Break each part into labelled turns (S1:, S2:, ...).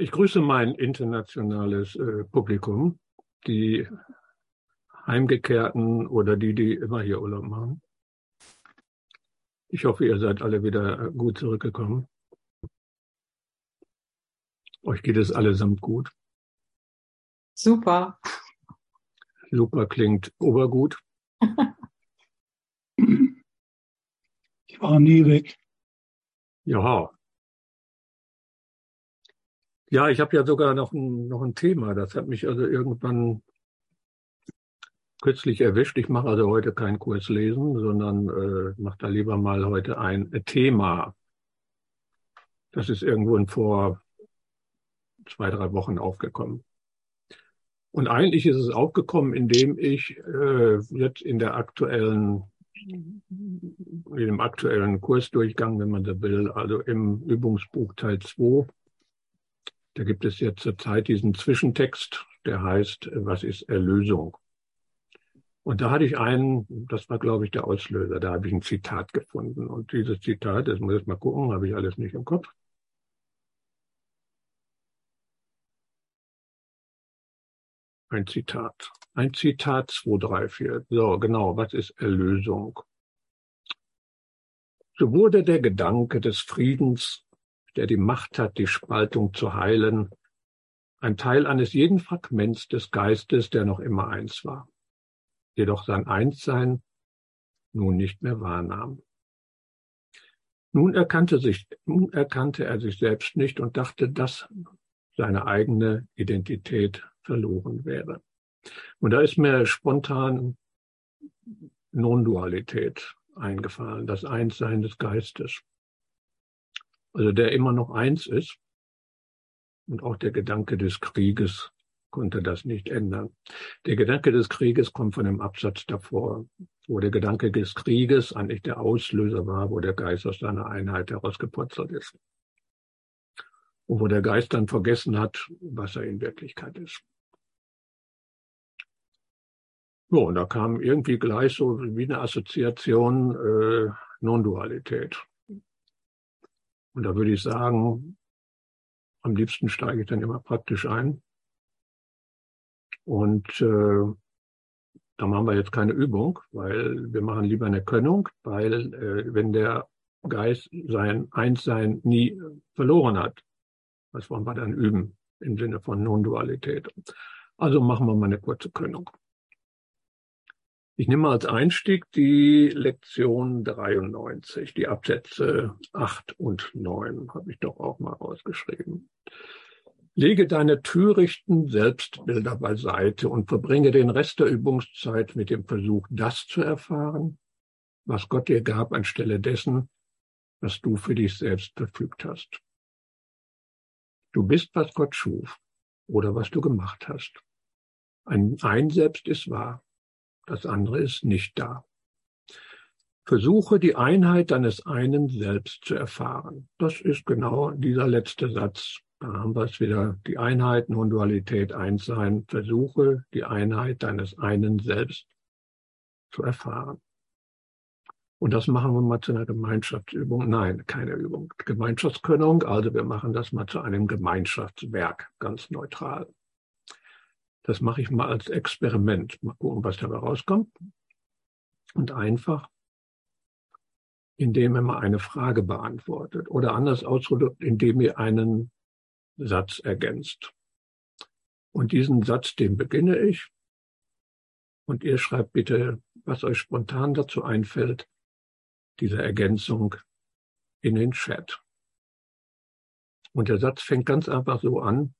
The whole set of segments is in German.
S1: Ich grüße mein internationales äh, Publikum, die Heimgekehrten oder die, die immer hier Urlaub machen. Ich hoffe, ihr seid alle wieder gut zurückgekommen. Euch geht es allesamt gut.
S2: Super.
S1: Super klingt obergut.
S3: Ich war nie weg.
S1: Ja, ja, ich habe ja sogar noch ein, noch ein Thema. Das hat mich also irgendwann kürzlich erwischt. Ich mache also heute keinen Kurs lesen, sondern äh, mache da lieber mal heute ein Thema. Das ist irgendwo vor zwei, drei Wochen aufgekommen. Und eigentlich ist es aufgekommen, indem ich äh, jetzt in der aktuellen, in dem aktuellen Kursdurchgang, wenn man so will, also im Übungsbuch Teil 2, da gibt es jetzt zurzeit diesen Zwischentext, der heißt, was ist Erlösung? Und da hatte ich einen, das war, glaube ich, der Auslöser, da habe ich ein Zitat gefunden. Und dieses Zitat, das muss ich mal gucken, habe ich alles nicht im Kopf. Ein Zitat. Ein Zitat 2, 3, 4. So, genau, was ist Erlösung? So wurde der Gedanke des Friedens der die Macht hat, die Spaltung zu heilen, ein Teil eines jeden Fragments des Geistes, der noch immer eins war, jedoch sein Einssein nun nicht mehr wahrnahm. Nun erkannte, sich, nun erkannte er sich selbst nicht und dachte, dass seine eigene Identität verloren wäre. Und da ist mir spontan Non-Dualität eingefallen, das Einssein des Geistes also der immer noch eins ist. Und auch der Gedanke des Krieges konnte das nicht ändern. Der Gedanke des Krieges kommt von dem Absatz davor, wo der Gedanke des Krieges eigentlich der Auslöser war, wo der Geist aus seiner Einheit herausgeputzelt ist. Und wo der Geist dann vergessen hat, was er in Wirklichkeit ist. So, und da kam irgendwie gleich so wie eine Assoziation äh, Non-Dualität. Und da würde ich sagen, am liebsten steige ich dann immer praktisch ein. Und äh, da machen wir jetzt keine Übung, weil wir machen lieber eine Könnung, weil äh, wenn der Geist sein Einssein nie verloren hat, was wollen wir dann üben im Sinne von Non-Dualität? Also machen wir mal eine kurze Könnung. Ich nehme als Einstieg die Lektion 93, die Absätze 8 und 9, habe ich doch auch mal rausgeschrieben. Lege deine törichten Selbstbilder beiseite und verbringe den Rest der Übungszeit mit dem Versuch, das zu erfahren, was Gott dir gab anstelle dessen, was du für dich selbst verfügt hast. Du bist, was Gott schuf oder was du gemacht hast. Ein, ein Selbst ist wahr das andere ist nicht da. Versuche die Einheit deines einen Selbst zu erfahren. Das ist genau dieser letzte Satz. Da haben wir es wieder. Die Einheit, Non-Dualität, Einssein. Versuche die Einheit deines einen Selbst zu erfahren. Und das machen wir mal zu einer Gemeinschaftsübung. Nein, keine Übung. Gemeinschaftskönnung. Also wir machen das mal zu einem Gemeinschaftswerk, ganz neutral. Das mache ich mal als Experiment. Mal gucken, was dabei rauskommt. Und einfach, indem ihr mal eine Frage beantwortet oder anders ausgedrückt, indem ihr einen Satz ergänzt. Und diesen Satz, den beginne ich. Und ihr schreibt bitte, was euch spontan dazu einfällt, diese Ergänzung in den Chat. Und der Satz fängt ganz einfach so an.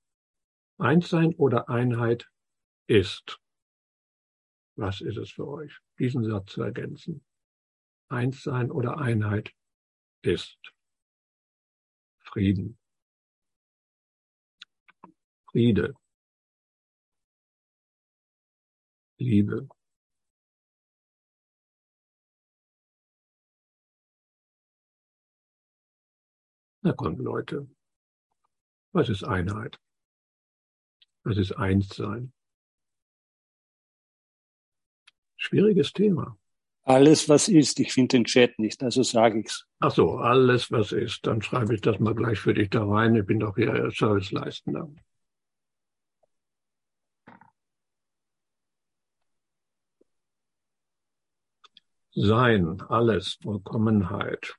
S1: Einssein oder Einheit ist. Was ist es für euch? Diesen Satz zu ergänzen. Eins sein oder Einheit ist Frieden. Friede. Liebe. Na kommt, Leute. Was ist Einheit? Was ist Einssein? Schwieriges Thema.
S3: Alles, was ist. Ich finde den Chat nicht, also sage ich's.
S1: Ach so, alles, was ist. Dann schreibe ich das mal gleich für dich da rein. Ich bin doch hier Serviceleistender. Sein, alles, Vollkommenheit.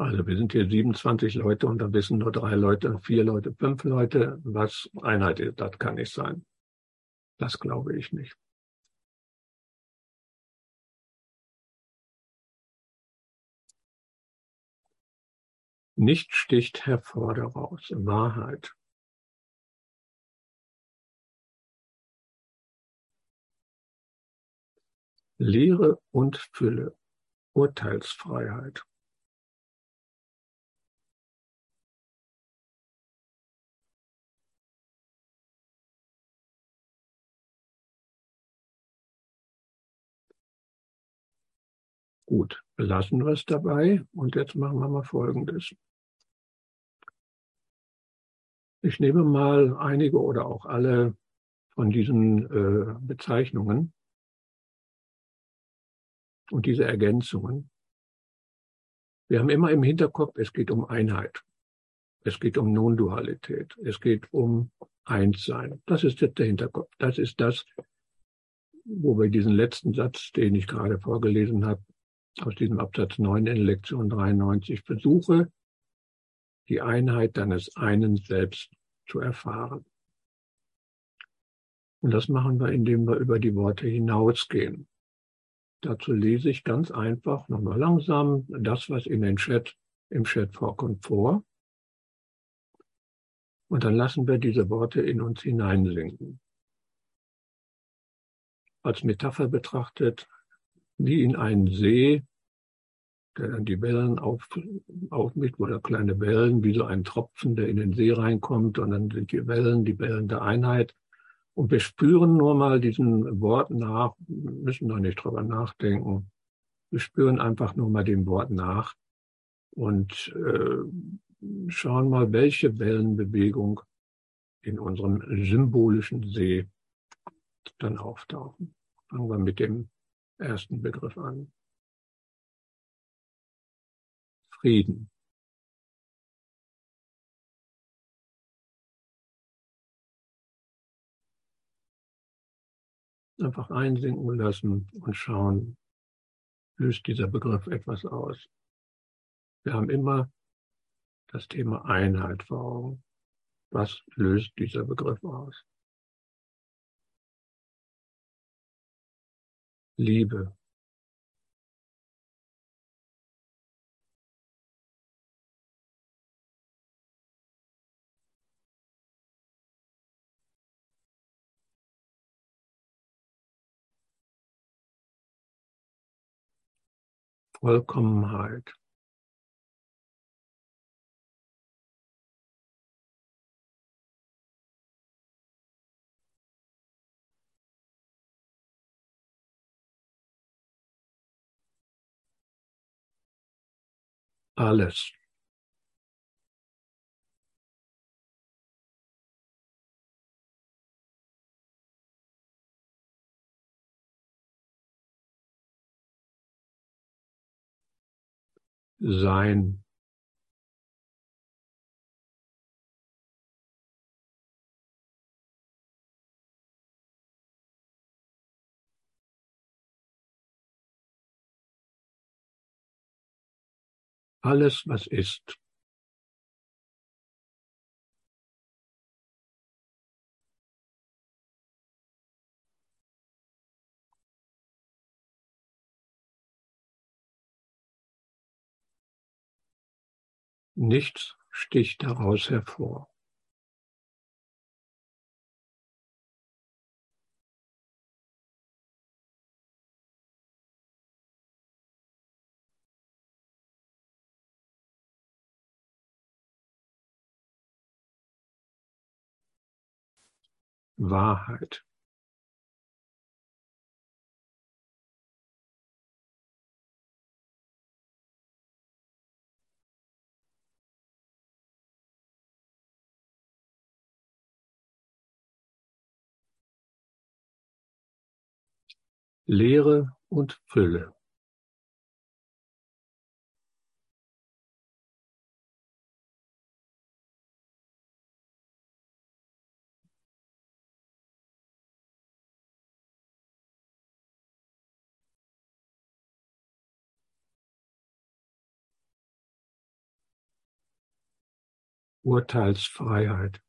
S1: Also wir sind hier 27 Leute und da wissen nur drei Leute, vier Leute, fünf Leute, was Einheit ist. Das kann nicht sein. Das glaube ich nicht. Nicht sticht hervor daraus. Wahrheit. Lehre und Fülle. Urteilsfreiheit. Gut, belassen wir es dabei und jetzt machen wir mal Folgendes. Ich nehme mal einige oder auch alle von diesen äh, Bezeichnungen und diese Ergänzungen. Wir haben immer im Hinterkopf, es geht um Einheit. Es geht um Non-Dualität. Es geht um Einssein. Das ist jetzt der Hinterkopf. Das ist das, wo wir diesen letzten Satz, den ich gerade vorgelesen habe, aus diesem Absatz 9 in Lektion 93 versuche, die Einheit deines einen Selbst zu erfahren. Und das machen wir, indem wir über die Worte hinausgehen. Dazu lese ich ganz einfach nochmal langsam das, was in den Chat, im Chat vorkommt, vor. Und dann lassen wir diese Worte in uns hineinsinken. Als Metapher betrachtet, wie in einen See, der dann die Wellen auf, aufmischt, oder kleine Wellen, wie so ein Tropfen, der in den See reinkommt, und dann sind die Wellen, die Wellen der Einheit. Und wir spüren nur mal diesen Wort nach, müssen noch nicht drüber nachdenken. Wir spüren einfach nur mal dem Wort nach und äh, schauen mal, welche Wellenbewegung in unserem symbolischen See dann auftauchen. Fangen wir mit dem ersten Begriff an. Frieden. Einfach einsinken lassen und schauen, löst dieser Begriff etwas aus. Wir haben immer das Thema Einheit vor Augen. Was löst dieser Begriff aus? Liebe. Vollkommenheit. Alles. Sein. Alles, was ist. Nichts sticht daraus hervor. wahrheit Leere und Fülle. Urteilsfreiheit.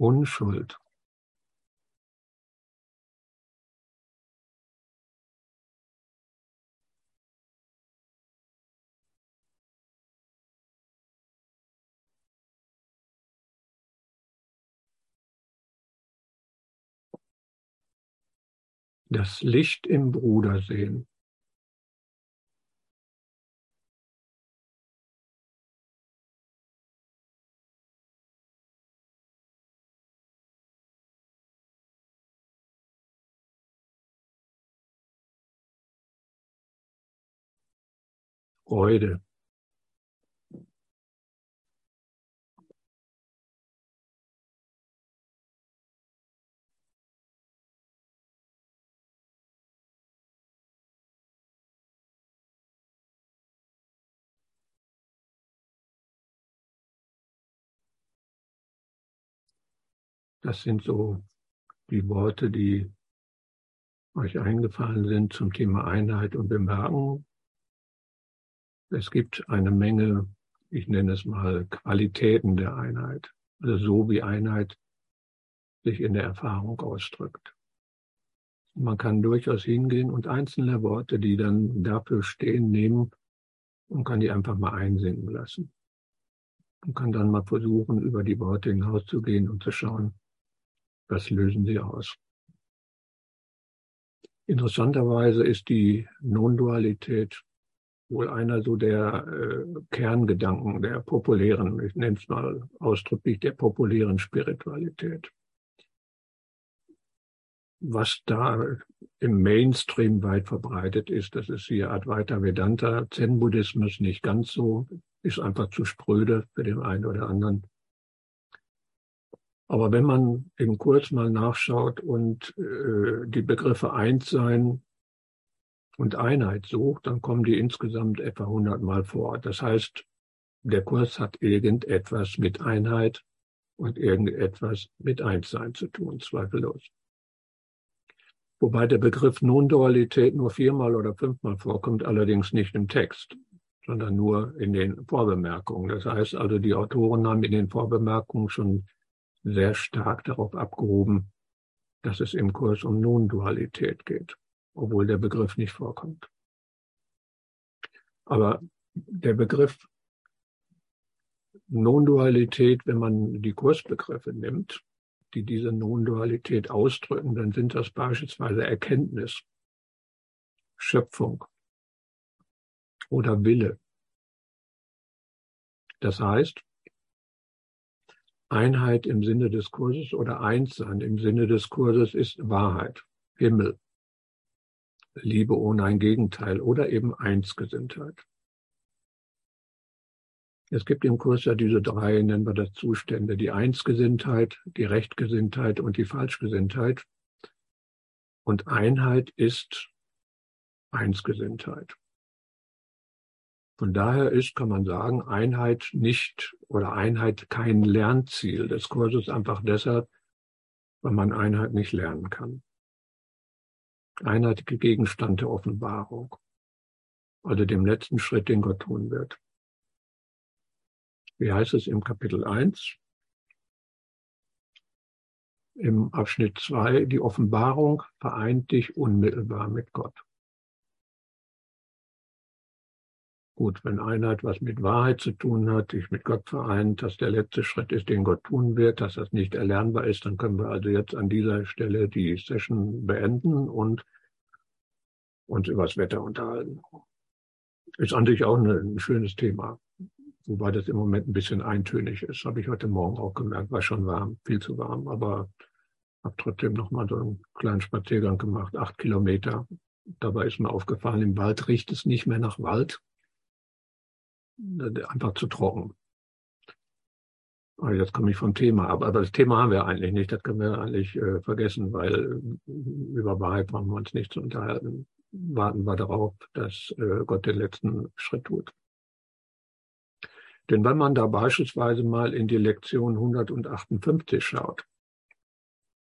S1: Unschuld. Das Licht im Bruder sehen. Freude. Das sind so die Worte, die euch eingefallen sind zum Thema Einheit und Bemerken. Es gibt eine Menge, ich nenne es mal Qualitäten der Einheit. Also so wie Einheit sich in der Erfahrung ausdrückt. Man kann durchaus hingehen und einzelne Worte, die dann dafür stehen, nehmen und kann die einfach mal einsinken lassen. Und kann dann mal versuchen, über die Worte hinauszugehen und zu schauen, was lösen sie aus. Interessanterweise ist die Non-Dualität wohl einer so der äh, Kerngedanken der populären, ich nenne es mal ausdrücklich, der populären Spiritualität. Was da im Mainstream weit verbreitet ist, das ist hier Advaita Vedanta, Zen-Buddhismus nicht ganz so, ist einfach zu spröde für den einen oder anderen. Aber wenn man im Kurs mal nachschaut und äh, die Begriffe Einssein und Einheit sucht, dann kommen die insgesamt etwa 100 Mal vor. Das heißt, der Kurs hat irgendetwas mit Einheit und irgendetwas mit Einssein zu tun, zweifellos. Wobei der Begriff Non-Dualität nur viermal oder fünfmal vorkommt, allerdings nicht im Text, sondern nur in den Vorbemerkungen. Das heißt also, die Autoren haben in den Vorbemerkungen schon sehr stark darauf abgehoben, dass es im Kurs um Non-Dualität geht, obwohl der Begriff nicht vorkommt. Aber der Begriff Non-Dualität, wenn man die Kursbegriffe nimmt, die diese Non-Dualität ausdrücken, dann sind das beispielsweise Erkenntnis, Schöpfung oder Wille. Das heißt, Einheit im Sinne des Kurses oder Einssein im Sinne des Kurses ist Wahrheit, Himmel, Liebe ohne ein Gegenteil oder eben Einsgesinntheit. Es gibt im Kurs ja diese drei, nennen wir das Zustände, die Einsgesinntheit, die Rechtgesinntheit und die Falschgesinntheit. Und Einheit ist Einsgesinntheit. Von daher ist, kann man sagen, Einheit nicht oder Einheit kein Lernziel des Kurses, einfach deshalb, weil man Einheit nicht lernen kann. Einheit Gegenstand der Offenbarung, also dem letzten Schritt, den Gott tun wird. Wie heißt es im Kapitel 1? Im Abschnitt 2, die Offenbarung vereint dich unmittelbar mit Gott. Gut, wenn Einheit was mit Wahrheit zu tun hat, dich mit Gott vereint, dass der letzte Schritt ist, den Gott tun wird, dass das nicht erlernbar ist, dann können wir also jetzt an dieser Stelle die Session beenden und uns über das Wetter unterhalten. Ist an sich auch ein schönes Thema, wobei das im Moment ein bisschen eintönig ist. Habe ich heute Morgen auch gemerkt, war schon warm, viel zu warm, aber Hab trotzdem noch mal so einen kleinen Spaziergang gemacht, acht Kilometer. Dabei ist mir aufgefallen, im Wald riecht es nicht mehr nach Wald. Einfach zu trocken. Aber jetzt komme ich vom Thema ab. Aber das Thema haben wir eigentlich nicht. Das können wir eigentlich äh, vergessen, weil über Wahrheit brauchen wir uns nicht zu unterhalten. Warten wir darauf, dass äh, Gott den letzten Schritt tut. Denn wenn man da beispielsweise mal in die Lektion 158 schaut,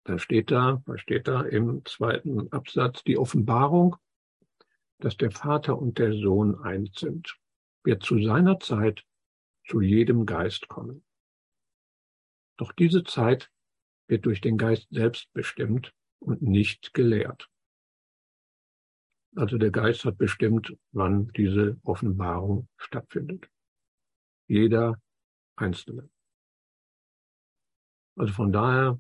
S1: da steht da, was steht da im zweiten Absatz, die Offenbarung, dass der Vater und der Sohn eins sind, wird zu seiner Zeit zu jedem Geist kommen. Doch diese Zeit wird durch den Geist selbst bestimmt und nicht gelehrt. Also der Geist hat bestimmt, wann diese Offenbarung stattfindet. Jeder Einzelne. Also von daher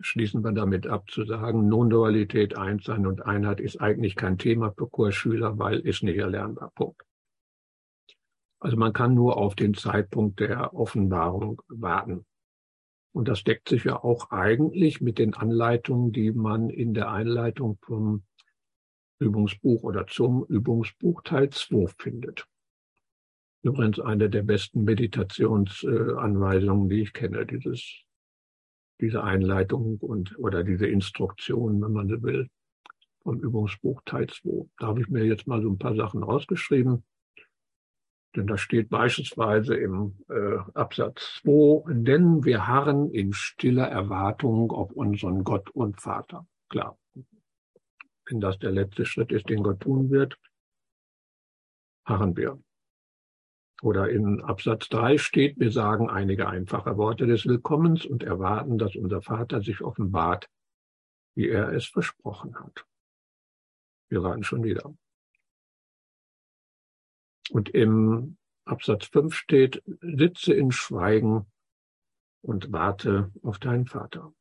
S1: schließen wir damit ab zu sagen, Non-Dualität, Einssein und Einheit ist eigentlich kein Thema für Kursschüler, weil ist nicht erlernbar. Punkt. Also man kann nur auf den Zeitpunkt der Offenbarung warten. Und das deckt sich ja auch eigentlich mit den Anleitungen, die man in der Einleitung vom Übungsbuch oder zum Übungsbuch Teil 2 findet. Übrigens eine der besten Meditationsanweisungen, die ich kenne, dieses diese Einleitung und oder diese Instruktion, wenn man so will, vom Übungsbuch Teil 2. Da habe ich mir jetzt mal so ein paar Sachen rausgeschrieben. Denn da steht beispielsweise im äh, Absatz 2, denn wir harren in stiller Erwartung auf unseren Gott und Vater. Klar. Wenn das der letzte Schritt ist, den Gott tun wird, harren wir. Oder in Absatz 3 steht, wir sagen einige einfache Worte des Willkommens und erwarten, dass unser Vater sich offenbart, wie er es versprochen hat. Wir warten schon wieder. Und im Absatz 5 steht, sitze in Schweigen und warte auf deinen Vater.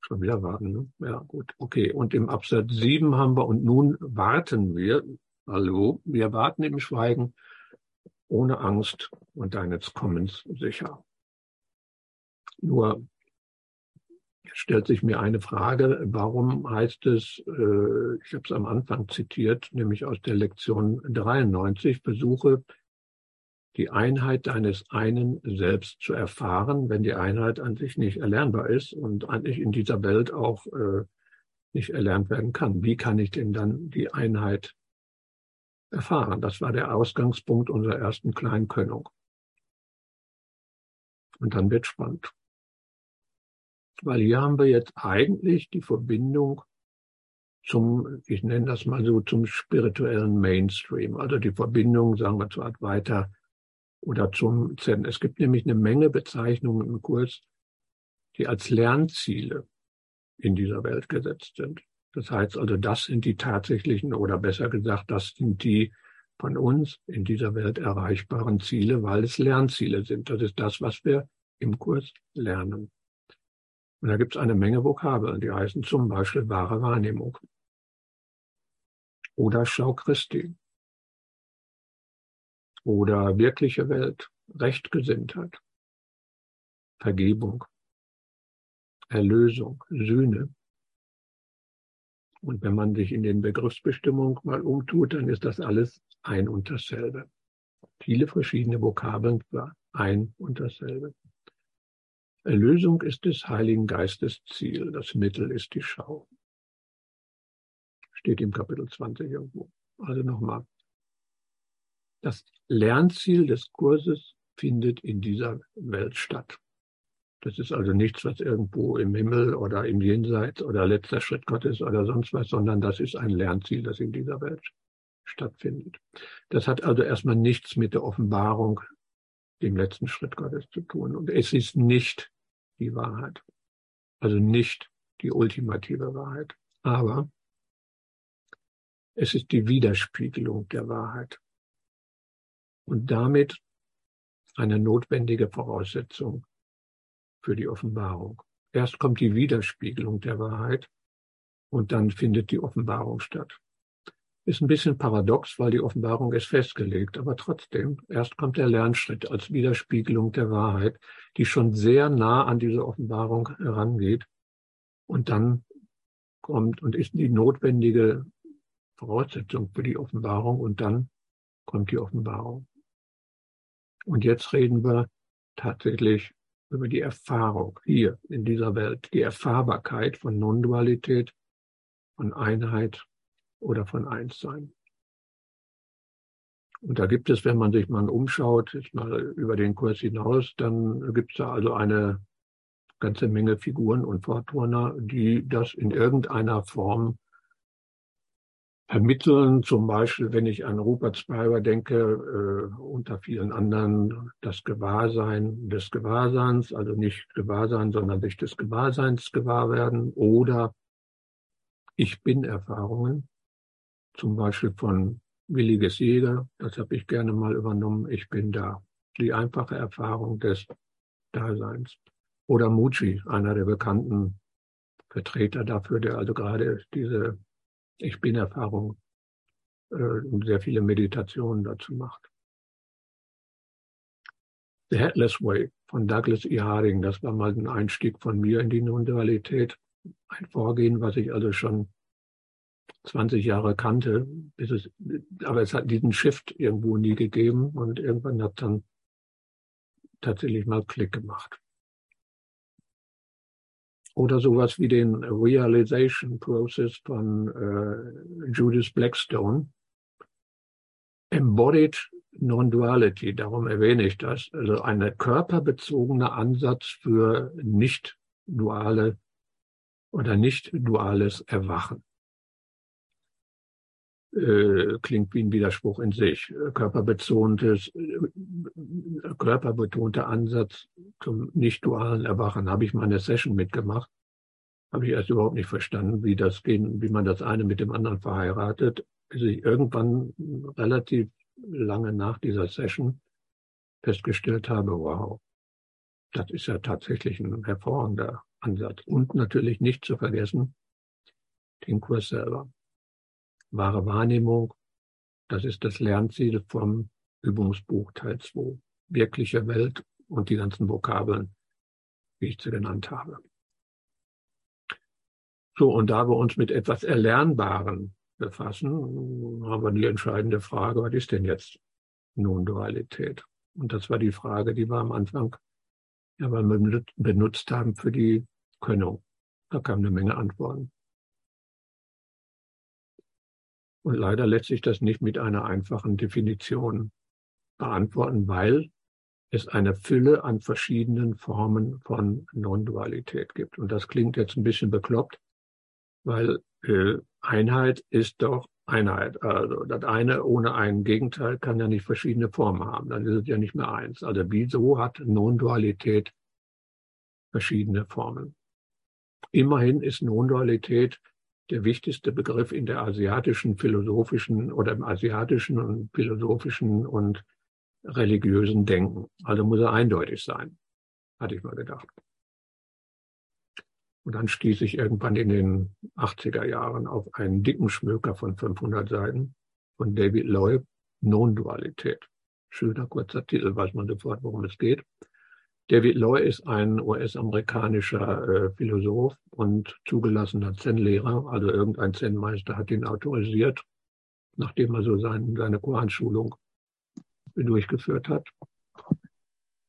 S1: Schon wieder warten, ne? Ja, gut. Okay. Und im Absatz 7 haben wir, und nun warten wir, Hallo, wir warten im Schweigen, ohne Angst und deines Kommens sicher. Nur stellt sich mir eine Frage, warum heißt es, äh, ich habe es am Anfang zitiert, nämlich aus der Lektion 93, versuche die Einheit deines einen selbst zu erfahren, wenn die Einheit an sich nicht erlernbar ist und eigentlich in dieser Welt auch äh, nicht erlernt werden kann. Wie kann ich denn dann die Einheit erfahren. Das war der Ausgangspunkt unserer ersten Kleinkönnung. Und dann wird spannend. Weil hier haben wir jetzt eigentlich die Verbindung zum, ich nenne das mal so, zum spirituellen Mainstream, also die Verbindung, sagen wir, zu Advaita oder zum Zen. Es gibt nämlich eine Menge Bezeichnungen im Kurs, die als Lernziele in dieser Welt gesetzt sind. Das heißt also, das sind die tatsächlichen oder besser gesagt, das sind die von uns in dieser Welt erreichbaren Ziele, weil es Lernziele sind. Das ist das, was wir im Kurs lernen. Und da gibt es eine Menge Vokabeln, die heißen zum Beispiel wahre Wahrnehmung oder Schau Christi oder wirkliche Welt, Rechtgesinntheit, Vergebung, Erlösung, Sühne, und wenn man sich in den Begriffsbestimmungen mal umtut, dann ist das alles ein und dasselbe. Viele verschiedene Vokabeln für ein und dasselbe. Erlösung ist des Heiligen Geistes Ziel, das Mittel ist die Schau. Steht im Kapitel 20 irgendwo. Also nochmal. Das Lernziel des Kurses findet in dieser Welt statt. Das ist also nichts, was irgendwo im Himmel oder im Jenseits oder letzter Schritt Gottes oder sonst was, sondern das ist ein Lernziel, das in dieser Welt stattfindet. Das hat also erstmal nichts mit der Offenbarung, dem letzten Schritt Gottes zu tun. Und es ist nicht die Wahrheit. Also nicht die ultimative Wahrheit. Aber es ist die Widerspiegelung der Wahrheit. Und damit eine notwendige Voraussetzung für die Offenbarung. Erst kommt die Widerspiegelung der Wahrheit und dann findet die Offenbarung statt. Ist ein bisschen paradox, weil die Offenbarung ist festgelegt, aber trotzdem, erst kommt der Lernschritt als Widerspiegelung der Wahrheit, die schon sehr nah an diese Offenbarung herangeht und dann kommt und ist die notwendige Voraussetzung für die Offenbarung und dann kommt die Offenbarung. Und jetzt reden wir tatsächlich über die Erfahrung hier in dieser Welt, die Erfahrbarkeit von Non-Dualität, von Einheit oder von Einssein. Und da gibt es, wenn man sich mal umschaut, ist mal über den Kurs hinaus, dann gibt es da also eine ganze Menge Figuren und Vorturner, die das in irgendeiner Form vermitteln. Zum Beispiel, wenn ich an Rupert Spira denke, äh, unter vielen anderen das Gewahrsein des Gewahrseins, also nicht Gewahrsein, sondern sich des Gewahrseins gewahr werden oder Ich bin Erfahrungen zum Beispiel von Williges Jäger, das habe ich gerne mal übernommen, ich bin da. Die einfache Erfahrung des Daseins. Oder Muji, einer der bekannten Vertreter dafür, der also gerade diese Ich bin Erfahrung äh, und sehr viele Meditationen dazu macht. The Headless Way von Douglas E. Harding, das war mal ein Einstieg von mir in die Non-Dualität. Ein Vorgehen, was ich also schon 20 Jahre kannte, bis es, aber es hat diesen Shift irgendwo nie gegeben und irgendwann hat dann tatsächlich mal Klick gemacht. Oder sowas wie den Realization Process von äh, Judith Blackstone. Embodied Non-Duality, darum erwähne ich das. Also ein körperbezogene Ansatz für nicht duale oder nicht duales Erwachen äh, klingt wie ein Widerspruch in sich. Körperbetontes, äh, körperbetonter Ansatz zum nicht-dualen Erwachen habe ich mal eine Session mitgemacht. Habe ich erst überhaupt nicht verstanden, wie das gehen, wie man das eine mit dem anderen verheiratet, bis ich irgendwann relativ lange nach dieser Session festgestellt habe, wow, das ist ja tatsächlich ein hervorragender Ansatz. Und natürlich nicht zu vergessen, den Kurs selber wahre Wahrnehmung, das ist das Lernziel vom Übungsbuch Teil 2. Wirkliche Welt und die ganzen Vokabeln, wie ich sie genannt habe. So, und da wir uns mit etwas Erlernbaren befassen, haben wir die entscheidende Frage, was ist denn jetzt nun Dualität? Und das war die Frage, die wir am Anfang ja, wir benutzt haben für die Könnung. Da kam eine Menge Antworten. Und leider lässt sich das nicht mit einer einfachen Definition beantworten, weil es eine Fülle an verschiedenen Formen von Non-Dualität gibt. Und das klingt jetzt ein bisschen bekloppt, weil äh, Einheit ist doch Einheit. Also das eine ohne ein Gegenteil kann ja nicht verschiedene Formen haben. Dann ist es ja nicht mehr eins. Also wieso hat Non-Dualität verschiedene Formen? Immerhin ist Non-Dualität der wichtigste Begriff in der asiatischen philosophischen oder im asiatischen und philosophischen und religiösen Denken. Also muss er eindeutig sein, hatte ich mal gedacht. Und dann stieß ich irgendwann in den 80er Jahren auf einen dicken Schmöker von 500 Seiten von David Loeb, Non-Dualität. Schöner kurzer Titel, weiß man sofort, worum es geht. David Loy ist ein US-amerikanischer äh, Philosoph und zugelassener Zen-Lehrer. Also irgendein Zen-Meister hat ihn autorisiert, nachdem er so sein, seine Koranschulung durchgeführt hat.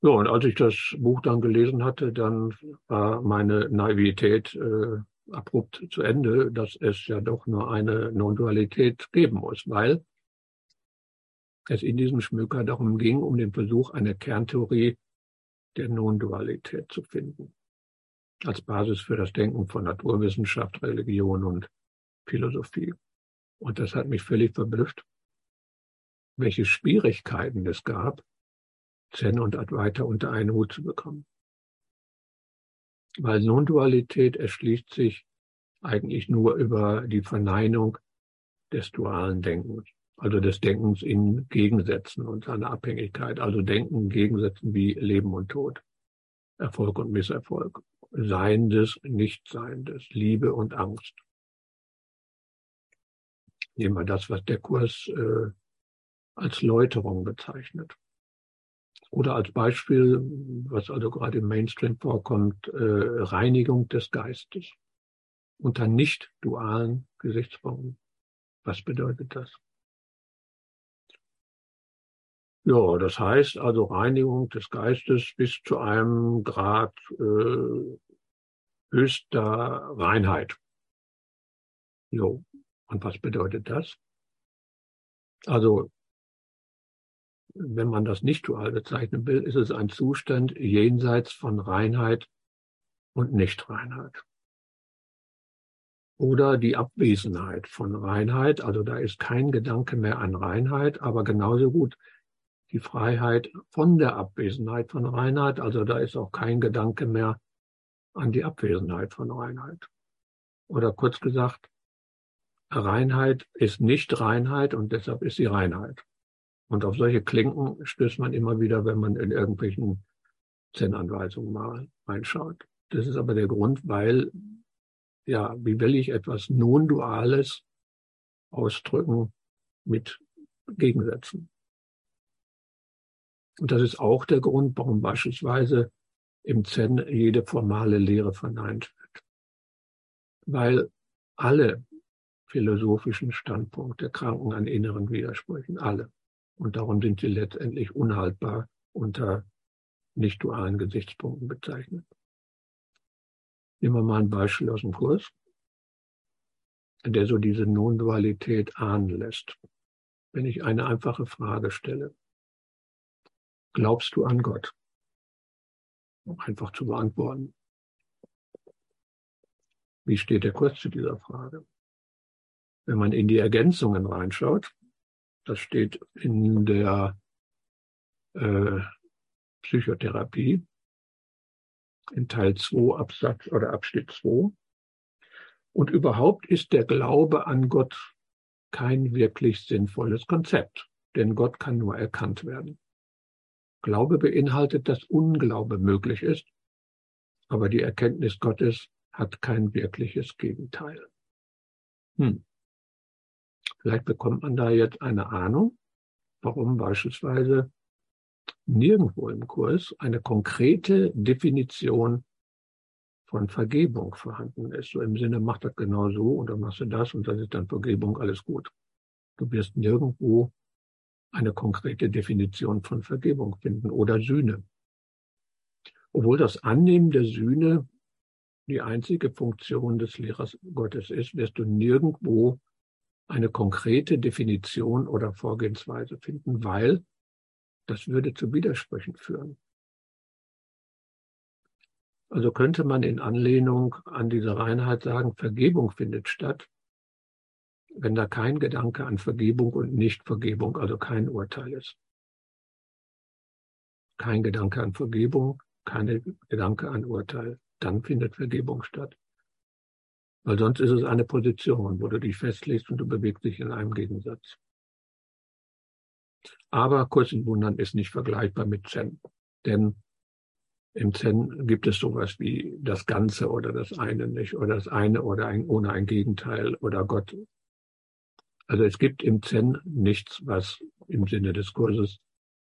S1: So, und als ich das Buch dann gelesen hatte, dann war meine Naivität äh, abrupt zu Ende, dass es ja doch nur eine Non-Dualität geben muss, weil es in diesem Schmöker darum ging, um den Versuch, eine Kerntheorie der Non-Dualität zu finden. Als Basis für das Denken von Naturwissenschaft, Religion und Philosophie. Und das hat mich völlig verblüfft, welche Schwierigkeiten es gab, Zen und Advaita unter einen Hut zu bekommen. Weil Non-Dualität erschließt sich eigentlich nur über die Verneinung des dualen Denkens also des Denkens in Gegensätzen und seiner Abhängigkeit, also Denken Gegensätzen wie Leben und Tod, Erfolg und Misserfolg, Seiendes, Nichtseiendes, Liebe und Angst. Nehmen wir das, was der Kurs äh, als Läuterung bezeichnet. Oder als Beispiel, was also gerade im Mainstream vorkommt, äh, Reinigung des Geistes unter nicht dualen Gesichtspunkten. Was bedeutet das? Ja, das heißt also Reinigung des Geistes bis zu einem Grad äh, höchster Reinheit. Jo, und was bedeutet das? Also, wenn man das nicht dual bezeichnen will, ist es ein Zustand jenseits von Reinheit und Nichtreinheit. Oder die Abwesenheit von Reinheit, also da ist kein Gedanke mehr an Reinheit, aber genauso gut die Freiheit von der Abwesenheit von Reinheit. Also da ist auch kein Gedanke mehr an die Abwesenheit von Reinheit. Oder kurz gesagt, Reinheit ist nicht Reinheit und deshalb ist sie Reinheit. Und auf solche Klinken stößt man immer wieder, wenn man in irgendwelchen Zen-Anweisungen mal reinschaut. Das ist aber der Grund, weil, ja, wie will ich etwas Non-Duales ausdrücken mit Gegensätzen? Und das ist auch der Grund, warum beispielsweise im Zen jede formale Lehre verneint wird. Weil alle philosophischen Standpunkte kranken an inneren Widersprüchen, alle. Und darum sind sie letztendlich unhaltbar unter nicht dualen Gesichtspunkten bezeichnet. Nehmen wir mal ein Beispiel aus dem Kurs, der so diese Non-Dualität ahnen lässt. Wenn ich eine einfache Frage stelle, Glaubst du an Gott? Einfach zu beantworten. Wie steht der Kurs zu dieser Frage? Wenn man in die Ergänzungen reinschaut, das steht in der äh, Psychotherapie in Teil 2 Absatz oder Abschnitt 2. Und überhaupt ist der Glaube an Gott kein wirklich sinnvolles Konzept, denn Gott kann nur erkannt werden. Glaube beinhaltet, dass Unglaube möglich ist, aber die Erkenntnis Gottes hat kein wirkliches Gegenteil. Hm. Vielleicht bekommt man da jetzt eine Ahnung, warum beispielsweise nirgendwo im Kurs eine konkrete Definition von Vergebung vorhanden ist. So im Sinne, mach das genau so und dann machst du das und das ist dann Vergebung, alles gut. Du wirst nirgendwo eine konkrete Definition von Vergebung finden oder Sühne. Obwohl das Annehmen der Sühne die einzige Funktion des Lehrers Gottes ist, wirst du nirgendwo eine konkrete Definition oder Vorgehensweise finden, weil das würde zu Widersprüchen führen. Also könnte man in Anlehnung an diese Reinheit sagen, Vergebung findet statt, wenn da kein Gedanke an Vergebung und Nichtvergebung, also kein Urteil ist. Kein Gedanke an Vergebung, kein Gedanke an Urteil, dann findet Vergebung statt. Weil sonst ist es eine Position, wo du dich festlegst und du bewegst dich in einem Gegensatz. Aber Kurs in Wundern ist nicht vergleichbar mit Zen. Denn im Zen gibt es sowas wie das Ganze oder das eine nicht, oder das eine oder ein, ohne ein Gegenteil oder Gott also es gibt im Zen nichts, was im Sinne des Kurses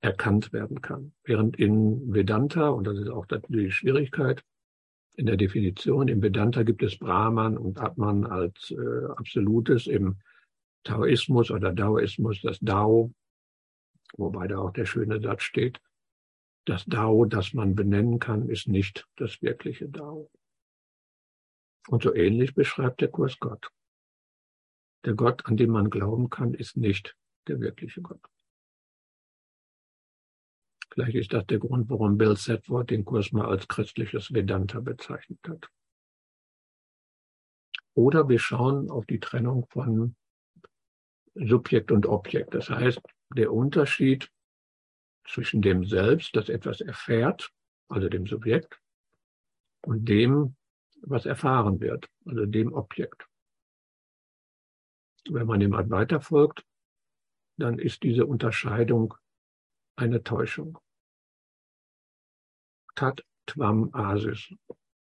S1: erkannt werden kann. Während in Vedanta, und das ist auch die Schwierigkeit, in der Definition, im Vedanta gibt es Brahman und Atman als äh, Absolutes, im Taoismus oder Daoismus das Dao, wobei da auch der schöne Satz steht, das Dao, das man benennen kann, ist nicht das wirkliche Dao. Und so ähnlich beschreibt der Kurs Gott. Der Gott, an den man glauben kann, ist nicht der wirkliche Gott. Vielleicht ist das der Grund, warum Bill Sedford den Kurs mal als christliches Vedanta bezeichnet hat. Oder wir schauen auf die Trennung von Subjekt und Objekt. Das heißt, der Unterschied zwischen dem Selbst, das etwas erfährt, also dem Subjekt, und dem, was erfahren wird, also dem Objekt. Wenn man dem weiter folgt, dann ist diese Unterscheidung eine Täuschung. Tat tvam asis.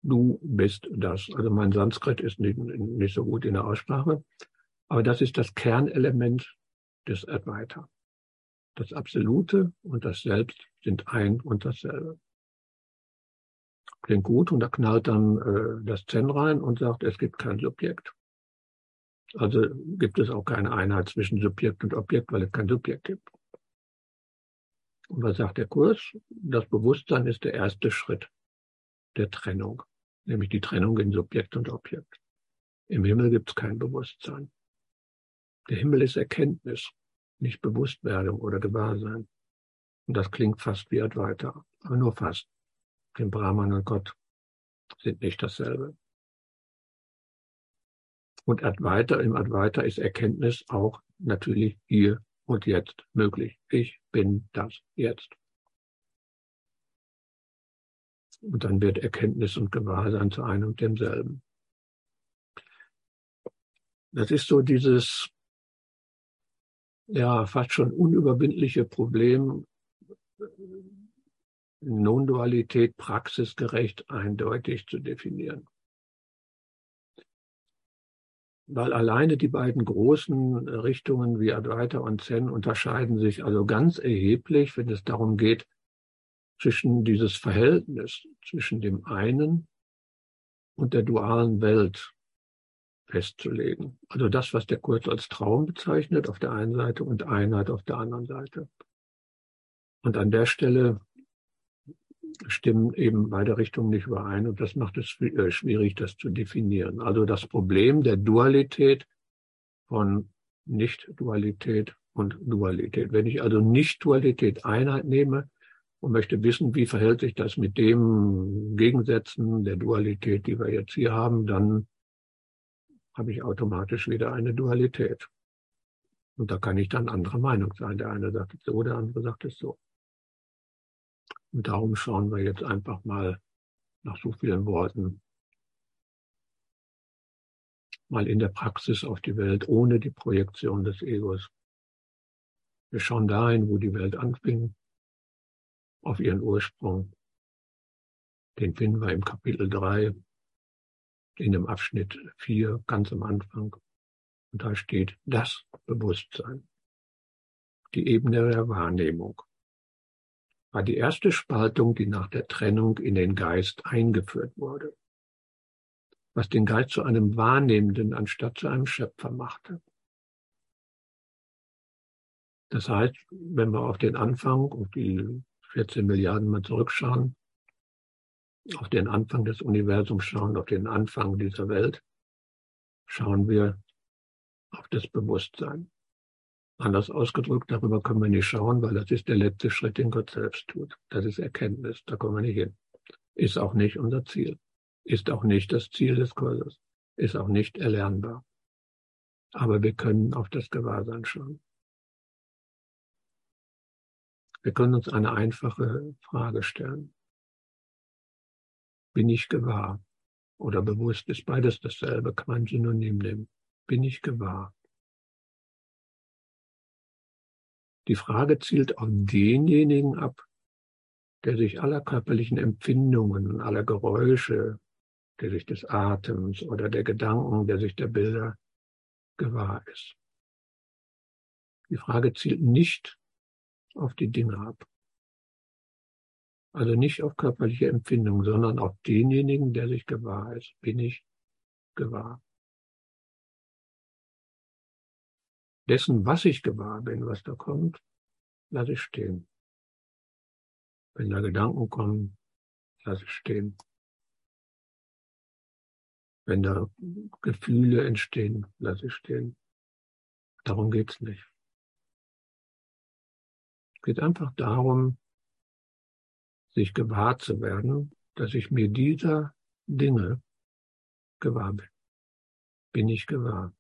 S1: Du bist das. Also mein Sanskrit ist nicht, nicht so gut in der Aussprache. Aber das ist das Kernelement des Advaita. Das Absolute und das Selbst sind ein und dasselbe. Klingt gut und da knallt dann äh, das Zen rein und sagt, es gibt kein Subjekt. Also gibt es auch keine Einheit zwischen Subjekt und Objekt, weil es kein Subjekt gibt. Und was sagt der Kurs? Das Bewusstsein ist der erste Schritt der Trennung, nämlich die Trennung in Subjekt und Objekt. Im Himmel gibt es kein Bewusstsein. Der Himmel ist Erkenntnis, nicht Bewusstwerdung oder Gewahrsein. Und das klingt fast wie Advaita, aber nur fast. Denn Brahman und Gott sind nicht dasselbe. Und Advaita, im Advaita ist Erkenntnis auch natürlich hier und jetzt möglich. Ich bin das jetzt. Und dann wird Erkenntnis und Gewahrsein zu einem und demselben. Das ist so dieses, ja, fast schon unüberwindliche Problem, Non-Dualität praxisgerecht eindeutig zu definieren weil alleine die beiden großen Richtungen wie Advaita und Zen unterscheiden sich also ganz erheblich, wenn es darum geht, zwischen dieses Verhältnis zwischen dem einen und der dualen Welt festzulegen. Also das, was der Kurs als Traum bezeichnet auf der einen Seite und Einheit auf der anderen Seite. Und an der Stelle stimmen eben beide Richtungen nicht überein und das macht es äh, schwierig, das zu definieren. Also das Problem der Dualität von Nicht-Dualität und Dualität. Wenn ich also Nicht-Dualität Einheit nehme und möchte wissen, wie verhält sich das mit dem Gegensätzen der Dualität, die wir jetzt hier haben, dann habe ich automatisch wieder eine Dualität. Und da kann ich dann anderer Meinung sein. Der eine sagt es so, der andere sagt es so. Und darum schauen wir jetzt einfach mal nach so vielen Worten mal in der Praxis auf die Welt ohne die Projektion des Egos. Wir schauen dahin, wo die Welt anfing, auf ihren Ursprung. Den finden wir im Kapitel 3, in dem Abschnitt 4, ganz am Anfang. Und da steht das Bewusstsein, die Ebene der Wahrnehmung war die erste Spaltung, die nach der Trennung in den Geist eingeführt wurde, was den Geist zu einem Wahrnehmenden anstatt zu einem Schöpfer machte. Das heißt, wenn wir auf den Anfang, auf die 14 Milliarden mal zurückschauen, auf den Anfang des Universums schauen, auf den Anfang dieser Welt, schauen wir auf das Bewusstsein. Anders ausgedrückt, darüber können wir nicht schauen, weil das ist der letzte Schritt, den Gott selbst tut. Das ist Erkenntnis, da kommen wir nicht hin. Ist auch nicht unser Ziel. Ist auch nicht das Ziel des Kurses. Ist auch nicht erlernbar. Aber wir können auf das Gewahrsein schauen. Wir können uns eine einfache Frage stellen. Bin ich gewahr? Oder bewusst ist beides dasselbe, kann man synonym nehmen. Bin ich gewahr? Die Frage zielt auf denjenigen ab, der sich aller körperlichen Empfindungen, aller Geräusche, der sich des Atems oder der Gedanken, der sich der Bilder gewahr ist. Die Frage zielt nicht auf die Dinge ab. Also nicht auf körperliche Empfindungen, sondern auf denjenigen, der sich gewahr ist. Bin ich gewahr? Dessen, was ich gewahr bin, was da kommt, lasse ich stehen. Wenn da Gedanken kommen, lasse ich stehen. Wenn da Gefühle entstehen, lasse ich stehen. Darum geht's nicht. Es geht einfach darum, sich gewahr zu werden, dass ich mir dieser Dinge gewahr bin. Bin ich gewahr.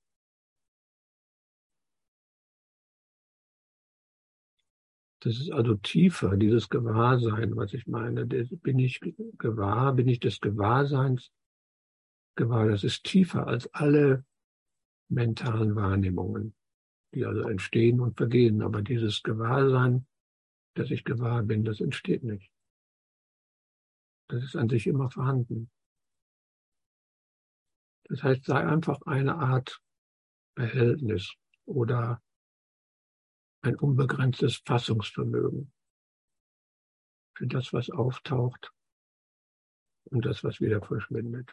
S1: Das ist also tiefer, dieses Gewahrsein, was ich meine. Bin ich gewahr, bin ich des Gewahrseins gewahr. Das ist tiefer als alle mentalen Wahrnehmungen, die also entstehen und vergehen. Aber dieses Gewahrsein, dass ich gewahr bin, das entsteht nicht. Das ist an sich immer vorhanden. Das heißt, sei einfach eine Art Behältnis oder ein unbegrenztes Fassungsvermögen für das, was auftaucht und das, was wieder verschwindet.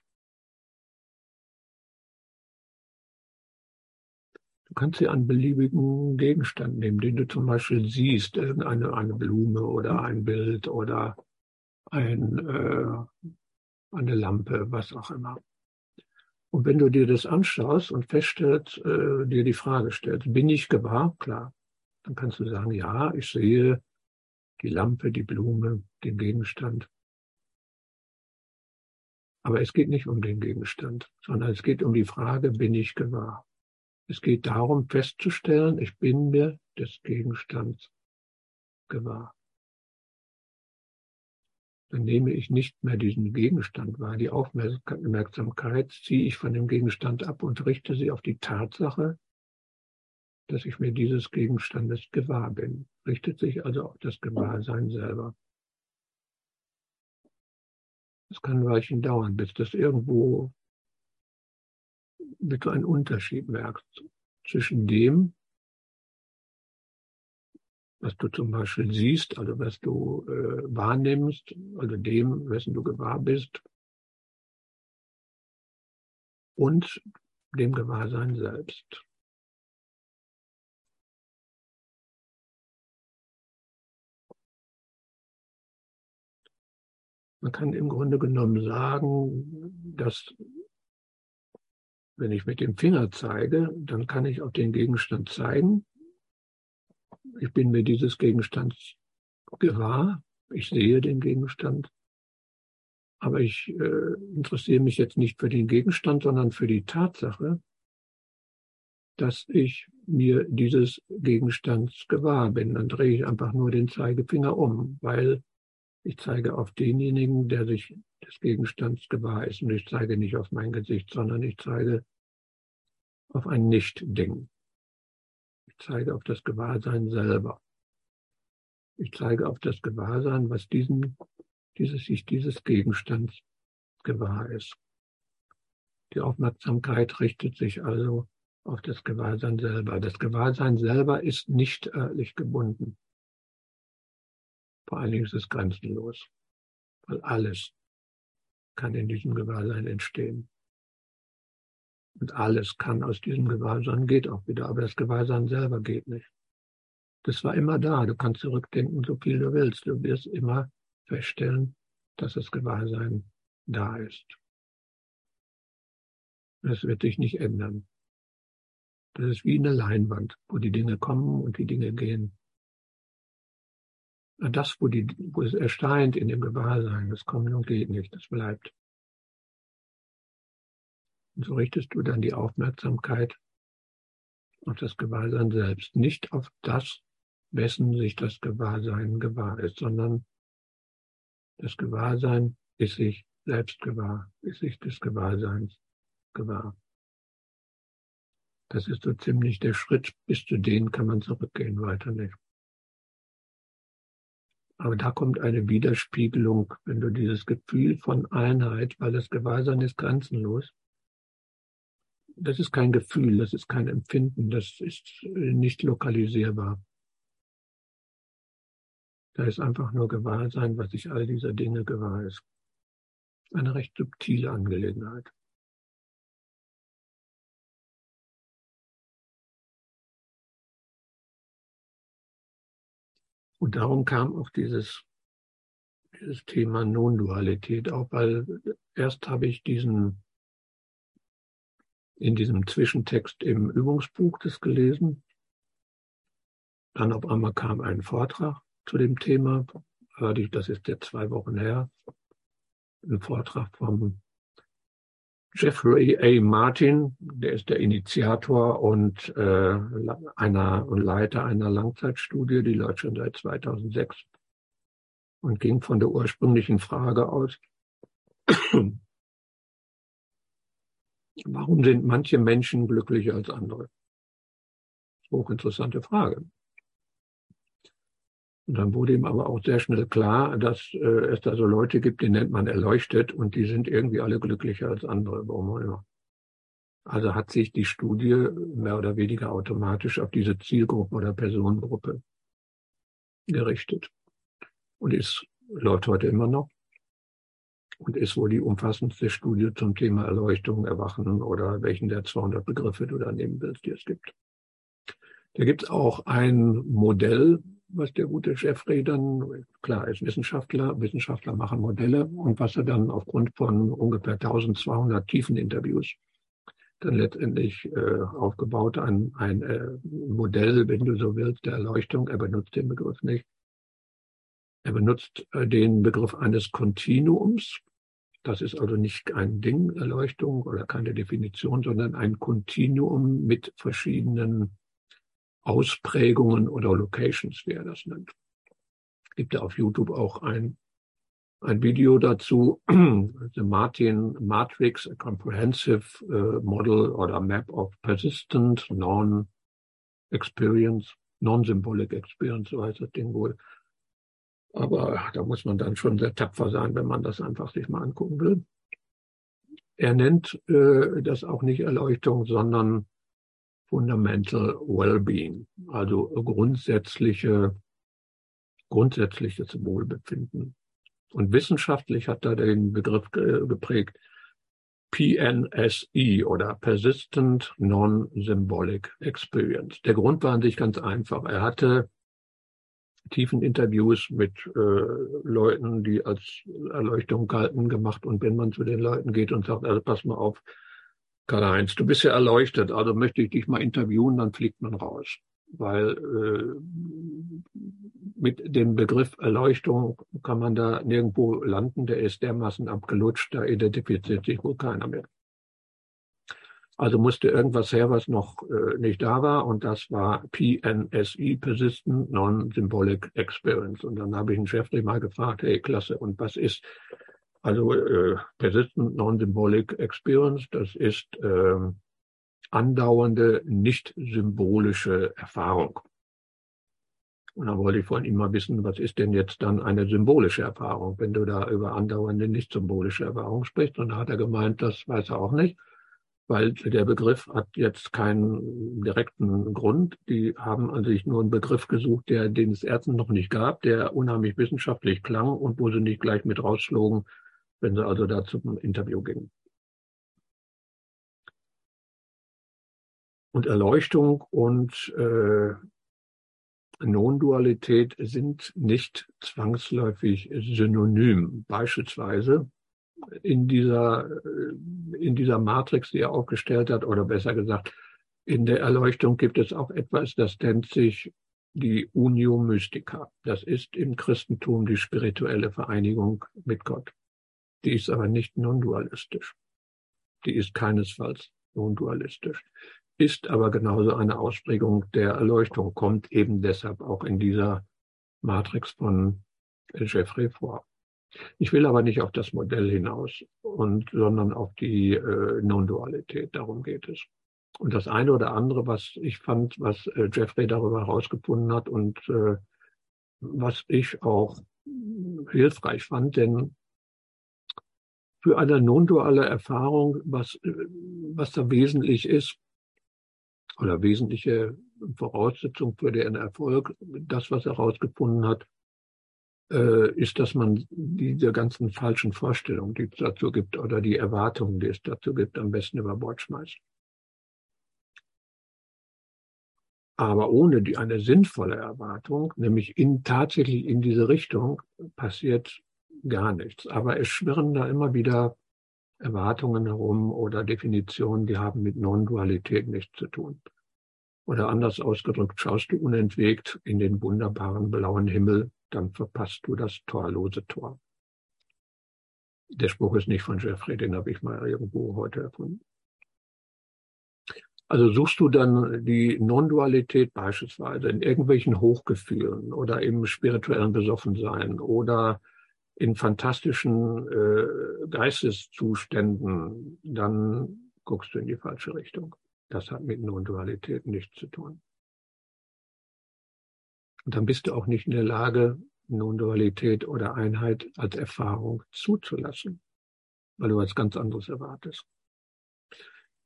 S1: Du kannst sie einen beliebigen Gegenstand nehmen, den du zum Beispiel siehst, irgendeine eine Blume oder ein Bild oder ein, äh, eine Lampe, was auch immer. Und wenn du dir das anschaust und feststellst, äh, dir die Frage stellst, bin ich gewahr? Klar. Dann kannst du sagen, ja, ich sehe die Lampe, die Blume, den Gegenstand. Aber es geht nicht um den Gegenstand, sondern es geht um die Frage, bin ich gewahr? Es geht darum festzustellen, ich bin mir des Gegenstands gewahr dann nehme ich nicht mehr diesen Gegenstand wahr. Die Aufmerksamkeit ziehe ich von dem Gegenstand ab und richte sie auf die Tatsache, dass ich mir dieses Gegenstandes gewahr bin. Richtet sich also auf das Gewahrsein selber. Es kann ein Weilchen dauern, bis das irgendwo, bis du einen Unterschied merkst zwischen dem, was du zum Beispiel siehst, also was du äh, wahrnimmst, also dem, wessen du gewahr bist, und dem Gewahrsein selbst. Man kann im Grunde genommen sagen, dass wenn ich mit dem Finger zeige, dann kann ich auf den Gegenstand zeigen. Ich bin mir dieses Gegenstands gewahr, ich sehe den Gegenstand, aber ich äh, interessiere mich jetzt nicht für den Gegenstand, sondern für die Tatsache, dass ich mir dieses Gegenstands gewahr bin. Dann drehe ich einfach nur den Zeigefinger um, weil ich zeige auf denjenigen, der sich des Gegenstands gewahr ist. Und ich zeige nicht auf mein Gesicht, sondern ich zeige auf ein Nicht-Ding. Ich zeige auf das Gewahrsein selber. Ich zeige auf das Gewahrsein, was diesen, dieses, sich dieses Gegenstands gewahr ist. Die Aufmerksamkeit richtet sich also auf das Gewahrsein selber. Das Gewahrsein selber ist nicht örtlich gebunden. Vor allen Dingen ist es grenzenlos, weil alles kann in diesem Gewahrsein entstehen. Und alles kann aus diesem Gewahrsein geht auch wieder, aber das Gewahrsein selber geht nicht. Das war immer da. Du kannst zurückdenken, so viel du willst. Du wirst immer feststellen, dass das Gewahrsein da ist. Das wird sich nicht ändern. Das ist wie eine Leinwand, wo die Dinge kommen und die Dinge gehen. Das, wo, die, wo es erscheint in dem Gewahrsein, das kommt und geht nicht, das bleibt. Und so richtest du dann die Aufmerksamkeit auf das Gewahrsein selbst, nicht auf das, wessen sich das Gewahrsein gewahr ist, sondern das Gewahrsein ist sich selbst gewahr, ist sich des Gewahrseins gewahr. Das ist so ziemlich der Schritt, bis zu denen kann man zurückgehen, weiter nicht. Aber da kommt eine Widerspiegelung, wenn du dieses Gefühl von Einheit, weil das Gewahrsein ist grenzenlos, das ist kein Gefühl, das ist kein Empfinden, das ist nicht lokalisierbar. Da ist einfach nur Gewahrsein, was sich all dieser Dinge gewahr ist. Eine recht subtile Angelegenheit. Und darum kam auch dieses, dieses Thema Non-Dualität auf, weil erst habe ich diesen in diesem Zwischentext im Übungsbuch das gelesen. Dann auf einmal kam ein Vortrag zu dem Thema, hörte ich, das ist jetzt zwei Wochen her, ein Vortrag vom Jeffrey A. Martin, der ist der Initiator und äh, einer und Leiter einer Langzeitstudie, die läuft schon seit 2006 und ging von der ursprünglichen Frage aus, Warum sind manche Menschen glücklicher als andere? Hochinteressante Frage. Und dann wurde ihm aber auch sehr schnell klar, dass äh, es da so Leute gibt, die nennt man erleuchtet und die sind irgendwie alle glücklicher als andere, warum auch immer. Also hat sich die Studie mehr oder weniger automatisch auf diese Zielgruppe oder Personengruppe gerichtet und ist, läuft heute immer noch und ist wohl die umfassendste Studie zum Thema Erleuchtung, Erwachen oder welchen der 200 Begriffe du da nehmen willst, die es gibt. Da gibt es auch ein Modell, was der gute Jeffrey dann, klar, ist Wissenschaftler, Wissenschaftler machen Modelle und was er dann aufgrund von ungefähr 1200 tiefen Interviews dann letztendlich äh, aufgebaut, ein, ein äh, Modell, wenn du so willst, der Erleuchtung. Er benutzt den Begriff nicht. Er benutzt äh, den Begriff eines Kontinuums. Das ist also nicht ein Ding, Erleuchtung oder keine Definition, sondern ein Kontinuum mit verschiedenen Ausprägungen oder Locations, wie er das nennt. Es gibt ja auf YouTube auch ein, ein Video dazu, The Martin Matrix, a Comprehensive uh, Model oder Map of Persistent Non-Experience, Non-Symbolic Experience, so heißt das Ding wohl. Aber da muss man dann schon sehr tapfer sein, wenn man das einfach sich mal angucken will. Er nennt äh, das auch nicht Erleuchtung, sondern Fundamental Wellbeing, also grundsätzliche, grundsätzliches Wohlbefinden. Und wissenschaftlich hat er den Begriff geprägt PNSE oder Persistent Non-Symbolic Experience. Der Grund war an sich ganz einfach. Er hatte tiefen Interviews mit äh, Leuten, die als Erleuchtung galten, gemacht. Und wenn man zu den Leuten geht und sagt, also pass mal auf, Karl-Heinz, du bist ja erleuchtet, also möchte ich dich mal interviewen, dann fliegt man raus. Weil äh, mit dem Begriff Erleuchtung kann man da nirgendwo landen, der ist dermaßen abgelutscht, da identifiziert sich wohl keiner mehr. Also musste irgendwas her, was noch äh, nicht da war, und das war PNSE, Persistent Non-Symbolic Experience. Und dann habe ich einen Chef mal gefragt, hey, klasse, und was ist also äh, Persistent Non-Symbolic Experience, das ist äh, andauernde, nicht symbolische Erfahrung. Und dann wollte ich von ihm mal wissen, was ist denn jetzt dann eine symbolische Erfahrung, wenn du da über andauernde, nicht symbolische Erfahrung sprichst. Und da hat er gemeint, das weiß er auch nicht, weil der Begriff hat jetzt keinen direkten Grund. Die haben an sich nur einen Begriff gesucht, der, den es erstens noch nicht gab, der unheimlich wissenschaftlich klang und wo sie nicht gleich mit rausschlugen, wenn sie also da zum Interview gingen. Und Erleuchtung und äh, Non-Dualität sind nicht zwangsläufig synonym. Beispielsweise in dieser, äh, in dieser Matrix, die er aufgestellt hat, oder besser gesagt, in der Erleuchtung gibt es auch etwas, das nennt sich die Unio Mystica. Das ist im Christentum die spirituelle Vereinigung mit Gott. Die ist aber nicht non-dualistisch. Die ist keinesfalls non-dualistisch, ist aber genauso eine Ausprägung der Erleuchtung, kommt eben deshalb auch in dieser Matrix von Jeffrey vor. Ich will aber nicht auf das Modell hinaus, und, sondern auf die äh, Non-Dualität. Darum geht es. Und das eine oder andere, was ich fand, was äh, Jeffrey darüber herausgefunden hat und äh, was ich auch hilfreich fand, denn für eine non-duale Erfahrung, was, was da wesentlich ist, oder wesentliche Voraussetzung für den Erfolg, das, was er herausgefunden hat, äh, ist, dass man diese ganzen falschen Vorstellungen, die es dazu gibt, oder die Erwartungen, die es dazu gibt, am besten über Bord schmeißt. Aber ohne die, eine sinnvolle Erwartung, nämlich in, tatsächlich in diese Richtung, passiert gar nichts. Aber es schwirren da immer wieder Erwartungen herum oder Definitionen, die haben mit Non-Dualität nichts zu tun. Oder anders ausgedrückt, schaust du unentwegt in den wunderbaren blauen Himmel, dann verpasst du das torlose Tor. Der Spruch ist nicht von Jeffrey, den habe ich mal irgendwo heute erfunden. Also suchst du dann die Non-Dualität beispielsweise in irgendwelchen Hochgefühlen oder im spirituellen Besoffensein oder in fantastischen äh, Geisteszuständen, dann guckst du in die falsche Richtung. Das hat mit Non-Dualität nichts zu tun. Und dann bist du auch nicht in der Lage, Non-Dualität oder Einheit als Erfahrung zuzulassen, weil du was ganz anderes erwartest.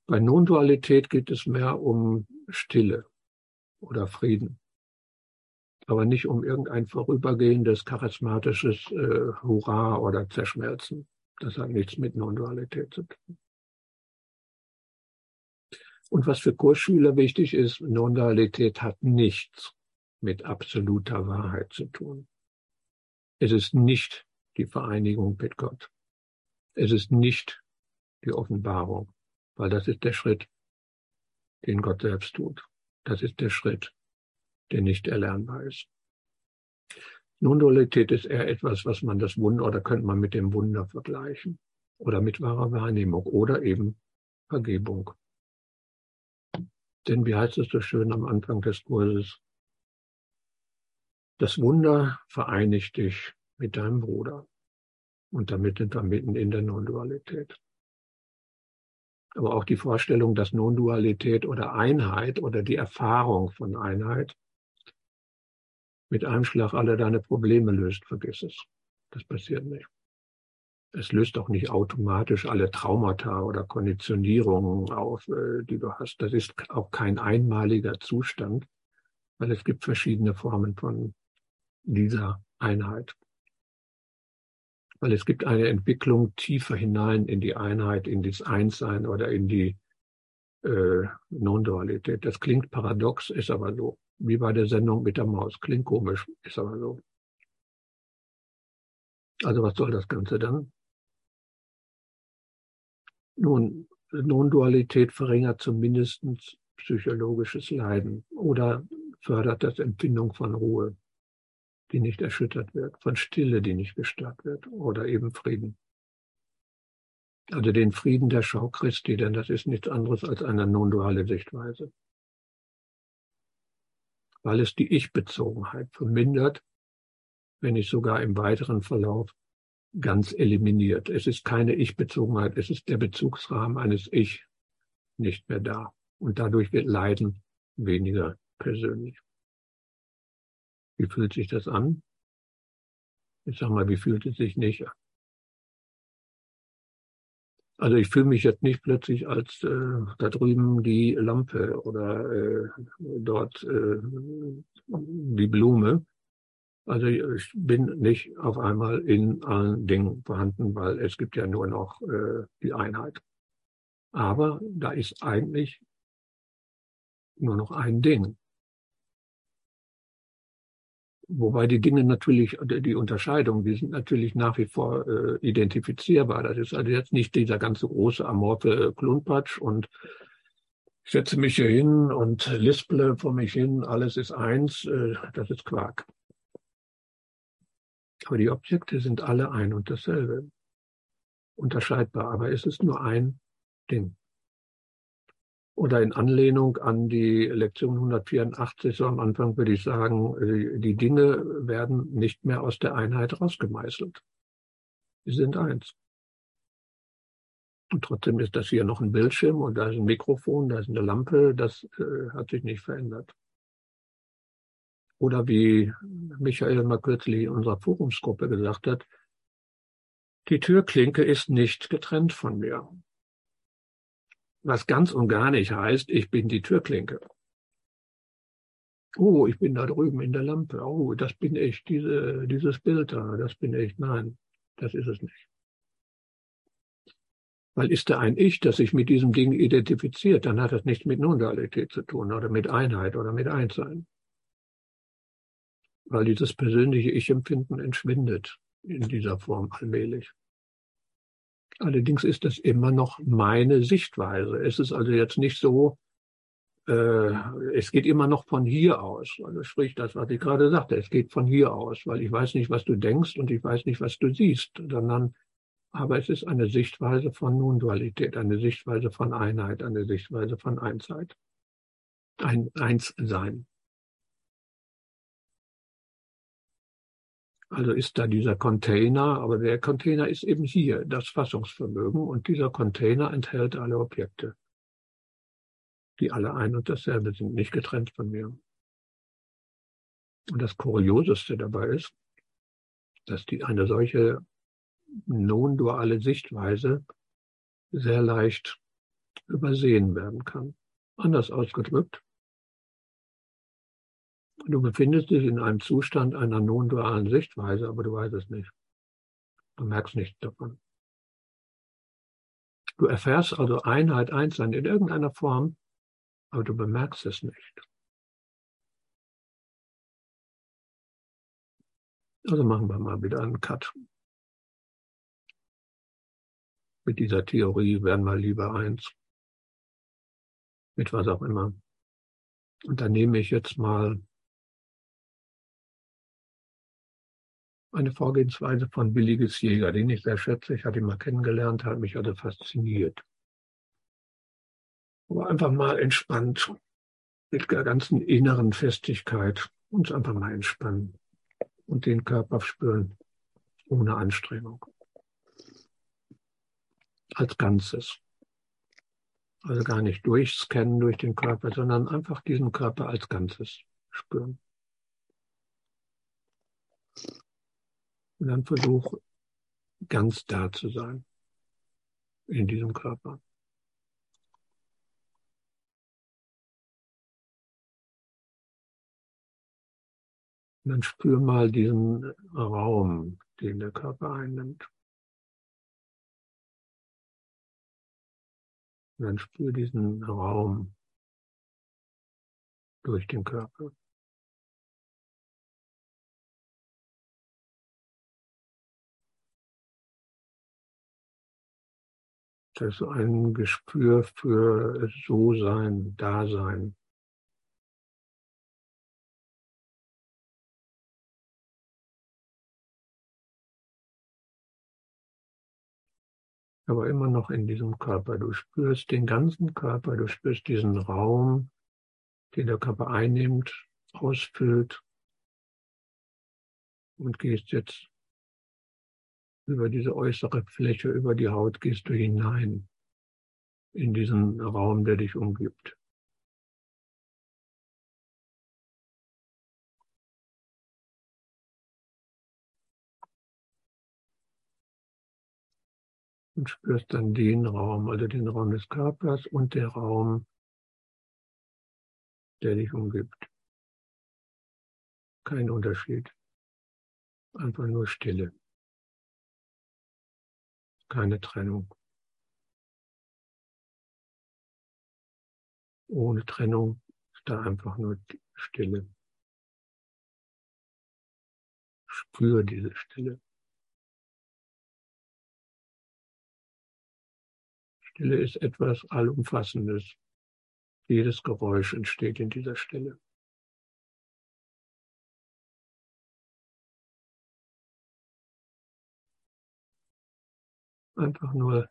S1: Bei Non-Dualität geht es mehr um Stille oder Frieden, aber nicht um irgendein vorübergehendes charismatisches äh, Hurra oder Zerschmelzen. Das hat nichts mit Non-Dualität zu tun. Und was für Kursschüler wichtig ist, Non-Dualität hat nichts mit absoluter Wahrheit zu tun. Es ist nicht die Vereinigung mit Gott. Es ist nicht die Offenbarung, weil das ist der Schritt, den Gott selbst tut. Das ist der Schritt, der nicht erlernbar ist. Non-Dualität ist eher etwas, was man das Wunder oder könnte man mit dem Wunder vergleichen oder mit wahrer Wahrnehmung oder eben Vergebung. Denn wie heißt es so schön am Anfang des Kurses? Das Wunder vereinigt dich mit deinem Bruder. Und damit sind wir mitten in der Non-Dualität. Aber auch die Vorstellung, dass Non-Dualität oder Einheit oder die Erfahrung von Einheit mit einem Schlag alle deine Probleme löst, vergiss es. Das passiert nicht. Es löst auch nicht automatisch alle Traumata oder Konditionierungen auf, äh, die du hast. Das ist auch kein einmaliger Zustand, weil es gibt verschiedene Formen von dieser Einheit. Weil es gibt eine Entwicklung tiefer hinein in die Einheit, in das Einssein oder in die äh, Non-Dualität. Das klingt paradox, ist aber so. Wie bei der Sendung mit der Maus. Klingt komisch, ist aber so. Also was soll das Ganze dann? Nun, Non-Dualität verringert zumindest psychologisches Leiden oder fördert das Empfindung von Ruhe, die nicht erschüttert wird, von Stille, die nicht gestört wird oder eben Frieden. Also den Frieden der Schau Christi, denn das ist nichts anderes als eine non-duale Sichtweise. Weil es die Ich-Bezogenheit vermindert, wenn nicht sogar im weiteren Verlauf ganz eliminiert. Es ist keine Ich-Bezogenheit, es ist der Bezugsrahmen eines Ich nicht mehr da. Und dadurch wird Leiden weniger persönlich. Wie fühlt sich das an? Ich sag mal, wie fühlt es sich nicht an? Also ich fühle mich jetzt nicht plötzlich als äh, da drüben die Lampe oder äh, dort äh, die Blume, also ich bin nicht auf einmal in allen Dingen vorhanden, weil es gibt ja nur noch äh, die Einheit. Aber da ist eigentlich nur noch ein Ding. Wobei die Dinge natürlich, die Unterscheidungen, die sind natürlich nach wie vor äh, identifizierbar. Das ist also jetzt nicht dieser ganze große amorphe Klumpatsch und ich setze mich hier hin und lisple vor mich hin, alles ist eins, äh, das ist Quark. Aber die Objekte sind alle ein und dasselbe. Unterscheidbar, aber es ist nur ein Ding. Oder in Anlehnung an die Lektion 184, so am Anfang würde ich sagen, die Dinge werden nicht mehr aus der Einheit rausgemeißelt. Sie sind eins. Und trotzdem ist das hier noch ein Bildschirm und da ist ein Mikrofon, da ist eine Lampe, das äh, hat sich nicht verändert. Oder wie Michael mal kürzlich in unserer Forumsgruppe gesagt hat, die Türklinke ist nicht getrennt von mir. Was ganz und gar nicht heißt, ich bin die Türklinke. Oh, ich bin da drüben in der Lampe. Oh, das bin ich, diese, dieses Bild da, das bin ich. Nein, das ist es nicht. Weil ist da ein Ich, das sich mit diesem Ding identifiziert, dann hat das nichts mit Non-Dualität zu tun oder mit Einheit oder mit Einssein weil dieses persönliche Ich-Empfinden entschwindet in dieser Form allmählich. Allerdings ist das immer noch meine Sichtweise. Es ist also jetzt nicht so, äh, es geht immer noch von hier aus. Also sprich das, was ich gerade sagte, es geht von hier aus, weil ich weiß nicht, was du denkst und ich weiß nicht, was du siehst, sondern aber es ist eine Sichtweise von Non-Dualität, eine Sichtweise von Einheit, eine Sichtweise von Einsheit. Ein Einssein. Also ist da dieser Container, aber der Container ist eben hier, das Fassungsvermögen, und dieser Container enthält alle Objekte, die alle ein und dasselbe sind, nicht getrennt von mir. Und das Kurioseste dabei ist, dass die eine solche non-duale Sichtweise sehr leicht übersehen werden kann. Anders ausgedrückt, du befindest dich in einem Zustand einer non-dualen Sichtweise, aber du weißt es nicht. Du merkst nichts davon. Du erfährst also Einheit, Einssein in irgendeiner Form, aber du bemerkst es nicht. Also machen wir mal wieder einen Cut. Mit dieser Theorie werden wir lieber eins. Mit was auch immer. Und dann nehme ich jetzt mal eine Vorgehensweise von Billiges Jäger, den ich sehr schätze. Ich hatte ihn mal kennengelernt, hat mich also fasziniert. Aber einfach mal entspannt, mit der ganzen inneren Festigkeit, uns einfach mal entspannen und den Körper spüren, ohne Anstrengung. Als Ganzes. Also gar nicht durchscannen durch den Körper, sondern einfach diesen Körper als Ganzes spüren. Und dann versuch ganz da zu sein in diesem Körper. Und dann spür mal diesen Raum, den der Körper einnimmt. Und dann spür diesen Raum durch den Körper. Das ist ein Gespür für So-Sein, Dasein. aber immer noch in diesem Körper. Du spürst den ganzen Körper, du spürst diesen Raum, den der Körper einnimmt, ausfüllt und gehst jetzt über diese äußere Fläche, über die Haut gehst du hinein in diesen Raum, der dich umgibt. Und spürst dann den Raum, also den Raum des Körpers und der Raum, der dich umgibt. Kein Unterschied. Einfach nur Stille keine Trennung. Ohne Trennung ist da einfach nur Stille. Spür diese Stille. Stille ist etwas Allumfassendes. Jedes Geräusch entsteht in dieser Stille. Einfach nur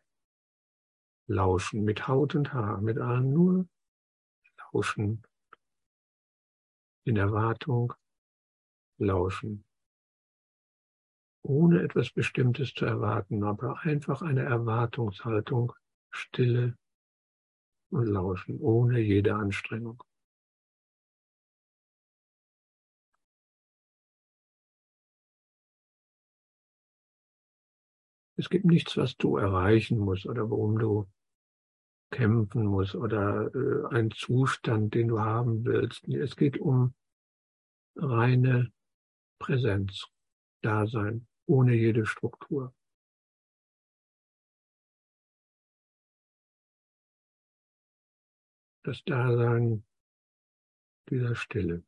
S1: lauschen mit Haut und Haar, mit allem nur lauschen. In Erwartung lauschen. Ohne etwas Bestimmtes zu erwarten, aber einfach eine Erwartungshaltung, Stille und Lauschen, ohne jede Anstrengung. Es gibt nichts, was du erreichen musst oder worum du kämpfen musst oder äh, ein Zustand, den du haben willst. Es geht um reine Präsenz, Dasein, ohne jede Struktur. Das Dasein dieser Stille.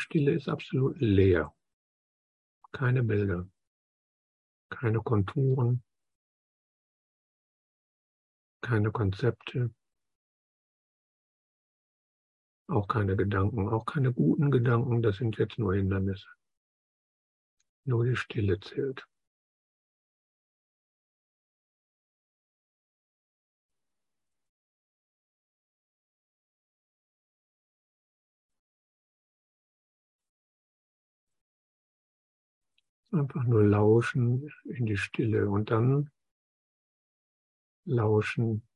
S1: Stille ist absolut leer. Keine Bilder, keine Konturen, keine Konzepte, auch keine Gedanken, auch keine guten Gedanken, das sind jetzt nur Hindernisse. Nur die Stille zählt. Einfach nur lauschen in die Stille und dann lauschen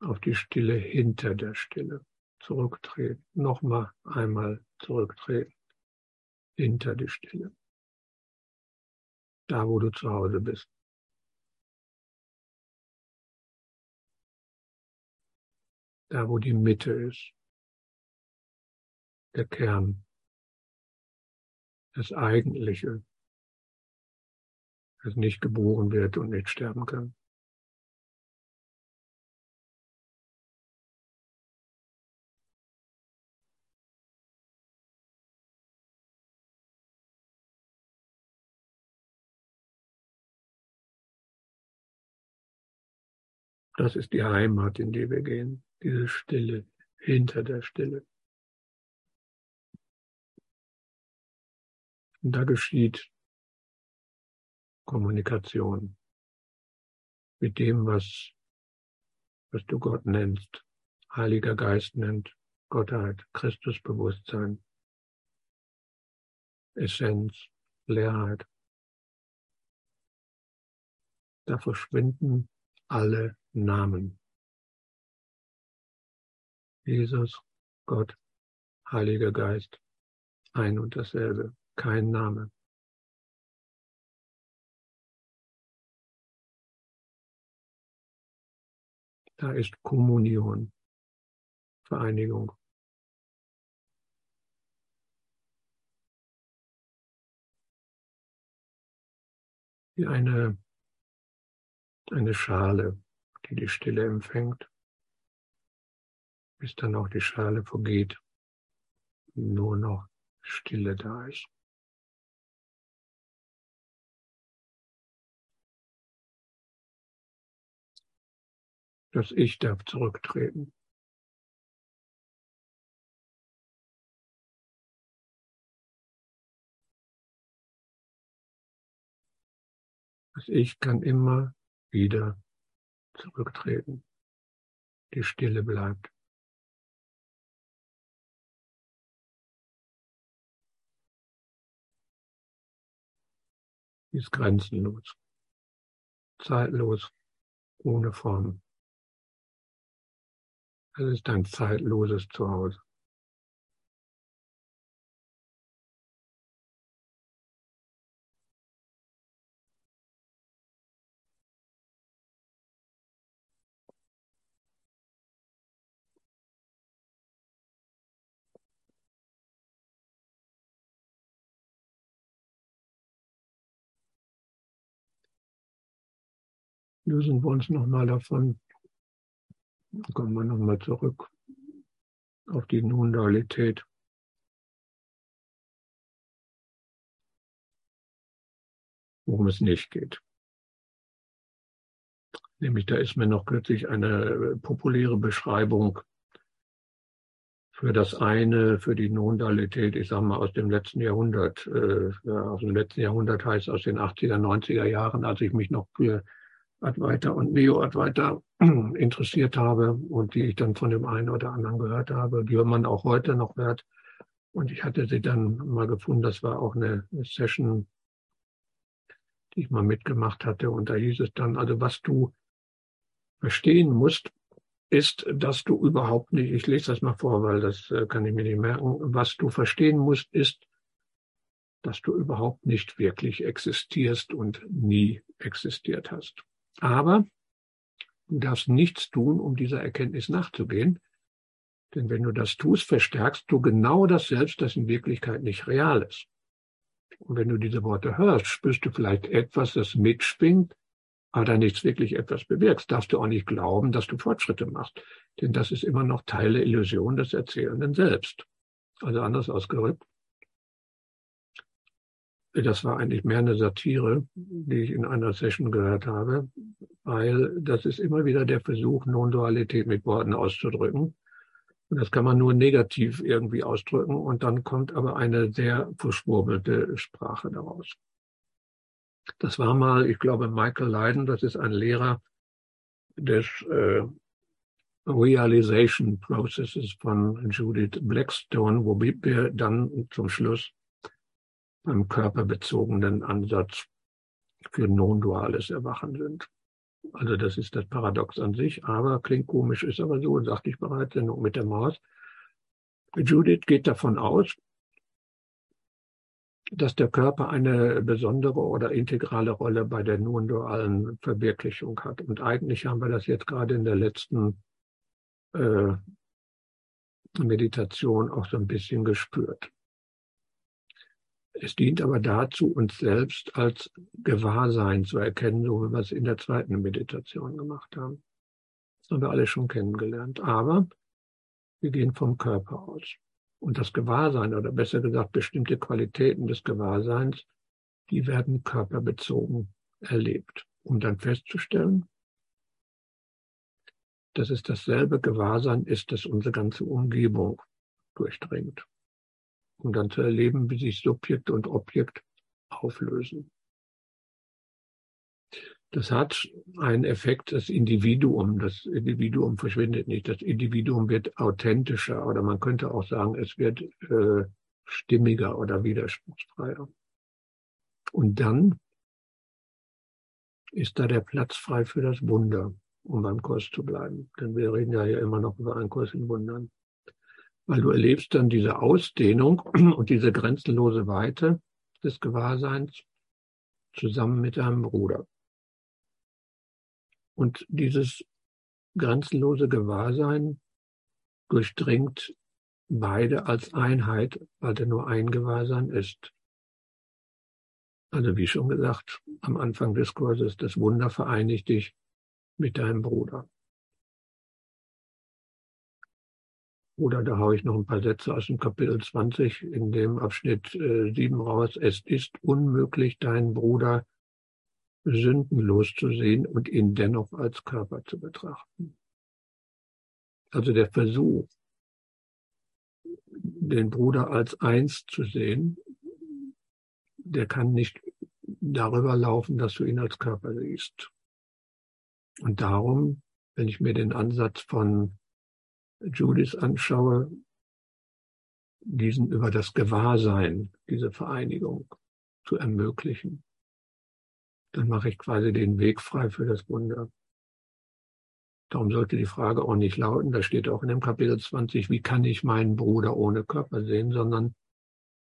S1: auf die Stille hinter der Stille. Zurücktreten, nochmal einmal zurücktreten, hinter die Stille. da wo du zu Hause bist. Da wo die Mitte ist, der Kern, das Eigentliche, das nicht geboren wird und nicht sterben kann. Das ist die Heimat, in die wir gehen, diese Stille hinter der Stille. Und da geschieht Kommunikation mit dem, was, was du Gott nennst, Heiliger Geist nennt, Gottheit, Christusbewusstsein, Essenz, Leerheit. Da verschwinden alle Namen. Jesus, Gott, Heiliger Geist, ein und dasselbe, kein Name. Da ist Kommunion, Vereinigung. Wie eine, eine Schale, die die Stille empfängt, bis dann auch die Schale vergeht, nur noch Stille da ist. Das Ich darf zurücktreten. Das Ich kann immer wieder zurücktreten. Die Stille bleibt. Ist grenzenlos, zeitlos, ohne Form. Es ist ein zeitloses Zuhause. lösen wir uns nochmal davon. Kommen wir nochmal zurück auf die Non-Dualität. Worum es nicht geht. Nämlich da ist mir noch kürzlich eine populäre Beschreibung für das eine, für die Non-Dualität, ich sage mal aus dem letzten Jahrhundert, äh, aus dem letzten Jahrhundert heißt aus den 80er, 90er Jahren, als ich mich noch für Advaita und Neo-Advaita interessiert habe und die ich dann von dem einen oder anderen gehört habe, die man auch heute noch hört. Und ich hatte sie dann mal gefunden, das war auch eine Session, die ich mal mitgemacht hatte. Und da hieß es dann, also was du verstehen musst, ist, dass du überhaupt nicht, ich lese das mal vor, weil das äh, kann ich mir nicht merken, was du verstehen musst, ist, dass du überhaupt nicht wirklich existierst und nie existiert hast. Aber du darfst nichts tun, um dieser Erkenntnis nachzugehen. Denn wenn du das tust, verstärkst du genau das Selbst, das in Wirklichkeit nicht real ist. Und wenn du diese Worte hörst, spürst du vielleicht etwas, das mitspringt, aber da nichts wirklich etwas bewirkst, darfst du auch nicht glauben, dass du Fortschritte machst. Denn das ist immer noch Teil der Illusion des Erzählenden selbst. Also anders ausgerückt, das war eigentlich mehr eine Satire, die ich in einer Session gehört habe, weil das ist immer wieder der Versuch, Non-Dualität mit Worten auszudrücken. Und das kann man nur negativ irgendwie ausdrücken und dann kommt aber eine sehr verschwurbelte Sprache daraus. Das war mal, ich glaube, Michael Leiden, das ist ein Lehrer des äh, Realization Processes von Judith Blackstone, wo wir dann zum Schluss beim körperbezogenen Ansatz für non-duales Erwachen sind. Also das ist das Paradox an sich, aber klingt komisch, ist aber so, sagte ich bereits, Sendung mit der Maus. Judith geht davon aus, dass der Körper eine besondere oder integrale Rolle bei der non-dualen Verwirklichung hat. Und eigentlich haben wir das jetzt gerade in der letzten äh, Meditation auch so ein bisschen gespürt. Es dient aber dazu, uns selbst als Gewahrsein zu erkennen, so wie wir es in der zweiten Meditation gemacht haben. Das haben wir alle schon kennengelernt. Aber wir gehen vom Körper aus. Und das Gewahrsein, oder besser gesagt bestimmte Qualitäten des Gewahrseins, die werden körperbezogen erlebt, um dann festzustellen, dass es dasselbe Gewahrsein ist, das unsere ganze Umgebung durchdringt um dann zu erleben, wie sich Subjekt und Objekt auflösen. Das hat einen Effekt, das Individuum, das Individuum verschwindet nicht, das Individuum wird authentischer oder man könnte auch sagen, es wird äh, stimmiger oder widerspruchsfreier. Und dann ist da der Platz frei für das Wunder, um beim Kurs zu bleiben. Denn wir reden ja hier immer noch über einen Kurs in Wundern weil du erlebst dann diese Ausdehnung und diese grenzenlose Weite des Gewahrseins zusammen mit deinem Bruder. Und dieses grenzenlose Gewahrsein durchdringt beide als Einheit, weil er nur ein Gewahrsein ist. Also wie schon gesagt, am Anfang des Kurses, das Wunder vereinigt dich mit deinem Bruder. Oder da haue ich noch ein paar Sätze aus dem Kapitel 20 in dem Abschnitt äh, 7 raus. Es ist unmöglich, deinen Bruder sündenlos zu sehen und ihn dennoch als Körper zu betrachten. Also der Versuch, den Bruder als eins zu sehen, der kann nicht darüber laufen, dass du ihn als Körper siehst. Und darum, wenn ich mir den Ansatz von Judith anschaue, diesen über das Gewahrsein, diese Vereinigung zu ermöglichen, dann mache ich quasi den Weg frei für das Wunder. Darum sollte die Frage auch nicht lauten, da steht auch in dem Kapitel 20, wie kann ich meinen Bruder ohne Körper sehen, sondern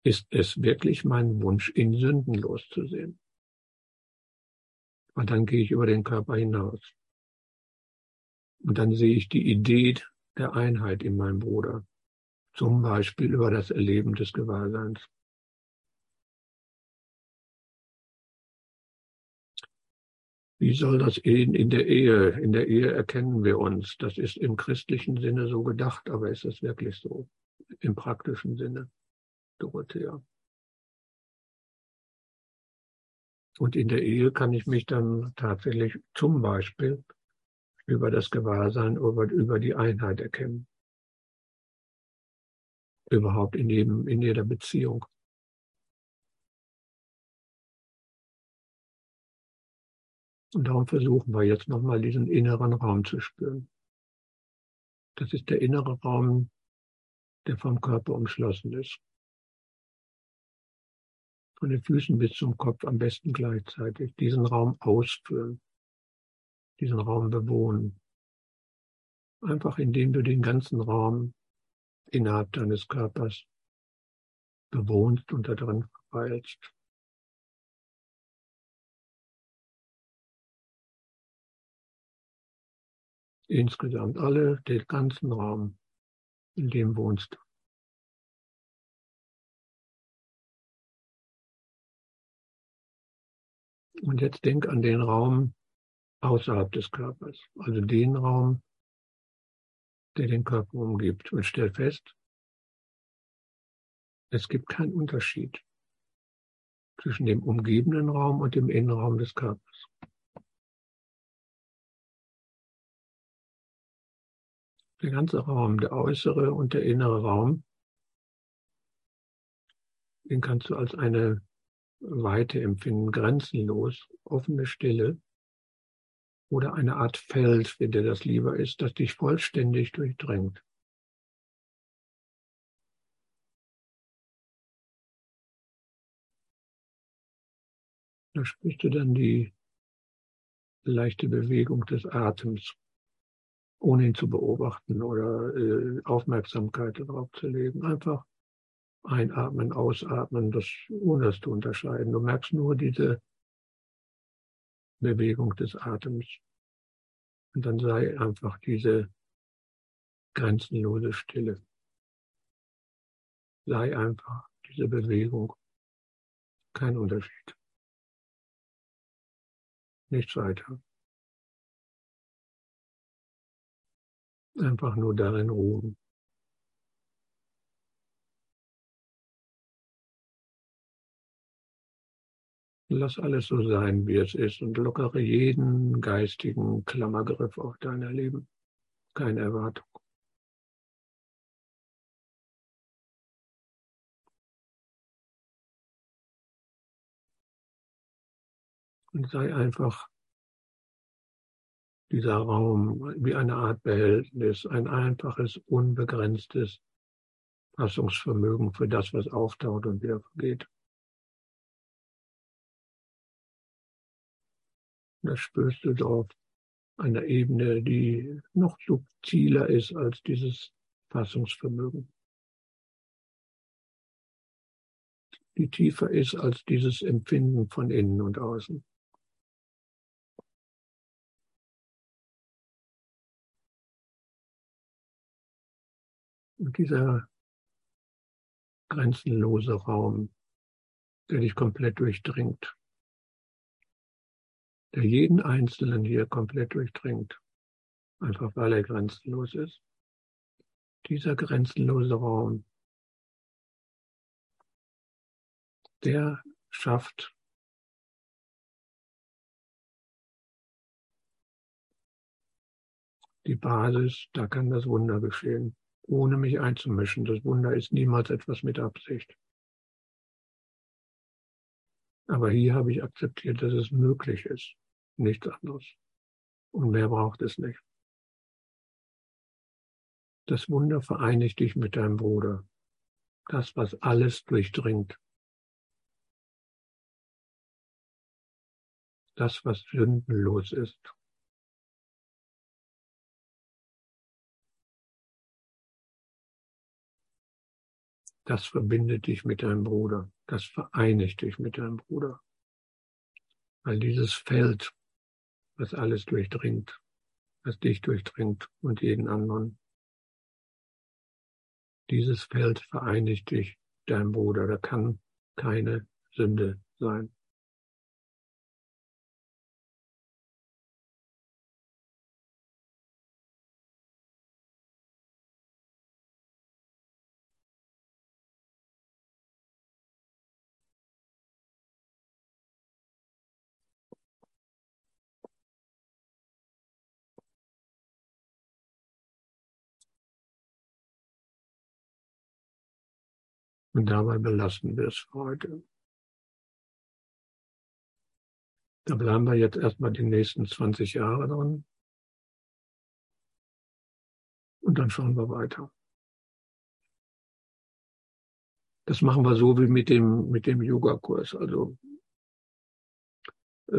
S1: ist es wirklich mein Wunsch, ihn sündenlos zu sehen? Und dann gehe ich über den Körper hinaus. Und dann sehe ich die Idee der Einheit in meinem Bruder. Zum Beispiel über das Erleben des Gewahrseins. Wie soll das in, in der Ehe? In der Ehe erkennen wir uns. Das ist im christlichen Sinne so gedacht, aber ist das wirklich so? Im praktischen Sinne, Dorothea. Und in der Ehe kann ich mich dann tatsächlich zum Beispiel über das Gewahrsein, über, über die Einheit erkennen. Überhaupt in jedem, in jeder Beziehung. Und darum versuchen wir jetzt nochmal diesen inneren Raum zu spüren. Das ist der innere Raum, der vom Körper umschlossen ist. Von den Füßen bis zum Kopf am besten gleichzeitig. Diesen Raum ausfüllen diesen Raum bewohnen. Einfach indem du den ganzen Raum innerhalb deines Körpers bewohnst und da drin verweilst. Insgesamt alle, den ganzen Raum, in dem wohnst du. Und jetzt denk an den Raum, außerhalb des Körpers, also den Raum, der den Körper umgibt. Und stell fest, es gibt keinen Unterschied zwischen dem umgebenden Raum und dem Innenraum des Körpers. Der ganze Raum, der äußere und der innere Raum, den kannst du als eine Weite empfinden, grenzenlos, offene Stille, oder eine Art Feld, wenn dir das lieber ist, das dich vollständig durchdrängt. Da spürst du dann die leichte Bewegung des Atems, ohne ihn zu beobachten oder äh, Aufmerksamkeit darauf zu legen. Einfach Einatmen, Ausatmen, das, ohne das zu unterscheiden. Du merkst nur diese Bewegung des Atems. Und dann sei einfach diese grenzenlose Stille. Sei einfach diese Bewegung. Kein Unterschied. Nichts weiter. Einfach nur darin ruhen. Lass alles so sein, wie es ist und lockere jeden geistigen Klammergriff auf dein Leben. Keine Erwartung. Und sei einfach dieser Raum wie eine Art Behältnis, ein einfaches, unbegrenztes Fassungsvermögen für das, was auftaucht und wieder vergeht. Das spürst du dort einer Ebene, die noch subtiler ist als dieses Fassungsvermögen. Die tiefer ist als dieses Empfinden von innen und außen. Und dieser grenzenlose Raum, der dich komplett durchdringt der jeden Einzelnen hier komplett durchdringt, einfach weil er grenzenlos ist. Dieser grenzenlose Raum, der schafft die Basis, da kann das Wunder geschehen, ohne mich einzumischen. Das Wunder ist niemals etwas mit Absicht. Aber hier habe ich akzeptiert, dass es möglich ist. Nichts anderes. Und mehr braucht es nicht. Das Wunder vereinigt dich mit deinem Bruder. Das, was alles durchdringt. Das, was sündenlos ist. Das verbindet dich mit deinem Bruder. Das vereinigt dich mit deinem Bruder. Weil dieses Feld, was alles durchdringt, was dich durchdringt und jeden anderen, dieses Feld vereinigt dich, deinem Bruder. Da kann keine Sünde sein. Und dabei belassen wir es heute. Da bleiben wir jetzt erstmal die nächsten 20 Jahre dran. Und dann schauen wir weiter. Das machen wir so wie mit dem, mit dem Yoga-Kurs. Also äh,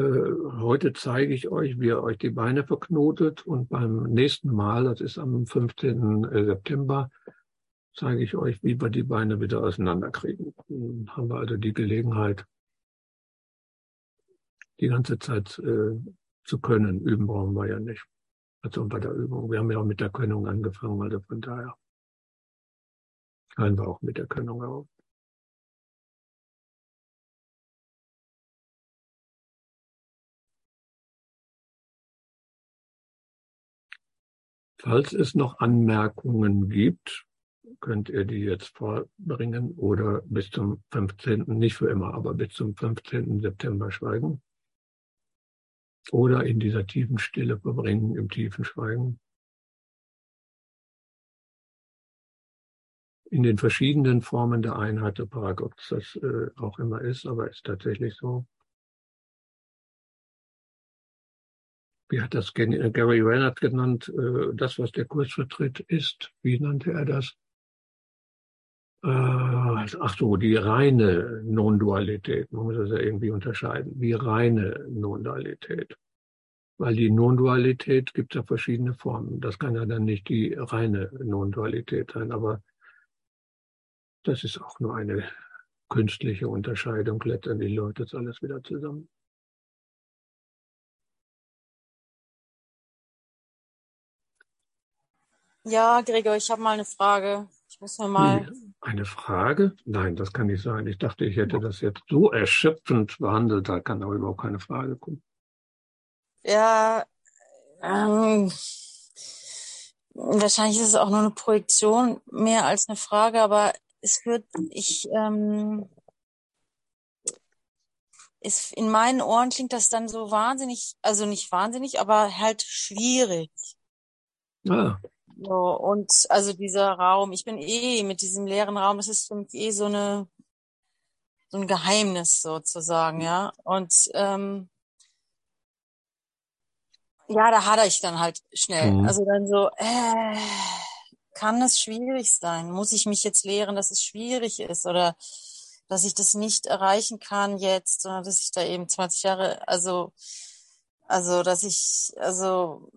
S1: heute zeige ich euch, wie ihr euch die Beine verknotet und beim nächsten Mal, das ist am 15. September, zeige ich euch, wie wir die Beine wieder auseinanderkriegen. Dann haben wir also die Gelegenheit, die ganze Zeit äh, zu können. Üben brauchen wir ja nicht. Also bei der Übung. Wir haben ja auch mit der Könnung angefangen, also von daher hören wir auch mit der Könnung auf. Falls es noch Anmerkungen gibt, könnt ihr die jetzt vorbringen oder bis zum 15., nicht für immer, aber bis zum 15. September schweigen. Oder in dieser tiefen Stille verbringen, im tiefen Schweigen. In den verschiedenen Formen der Einheit der Paradox das äh, auch immer ist, aber ist tatsächlich so. Wie hat das Gary Reinhardt genannt? Äh, das, was der Kurs vertritt, ist, wie nannte er das? Äh, ach so, die reine Non-Dualität, man muss das ja irgendwie unterscheiden, die reine Non-Dualität. Weil die Non-Dualität gibt ja verschiedene Formen. Das kann ja dann nicht die reine Non-Dualität sein, aber Das ist auch nur eine künstliche Unterscheidung. Letztendlich läuft das alles wieder zusammen.
S2: Ja, Gregor, ich habe mal eine Frage. Ich muss mir mal.
S1: Eine Frage? Nein, das kann nicht sein. Ich dachte, ich hätte das jetzt so erschöpfend behandelt, da kann aber überhaupt keine Frage kommen.
S2: Ja, ähm, wahrscheinlich ist es auch nur eine Projektion mehr als eine Frage, aber es wird, ich, ähm, ist, in meinen Ohren klingt das dann so wahnsinnig, also nicht wahnsinnig, aber halt schwierig.
S1: Ah.
S2: So, und also dieser Raum, ich bin eh mit diesem leeren Raum, das ist für mich eh so eine so ein Geheimnis sozusagen, ja. Und ähm, ja, da hadere ich dann halt schnell. Mhm. Also dann so, äh, kann es schwierig sein? Muss ich mich jetzt lehren, dass es schwierig ist oder dass ich das nicht erreichen kann jetzt, sondern dass ich da eben 20 Jahre, also, also, dass ich, also,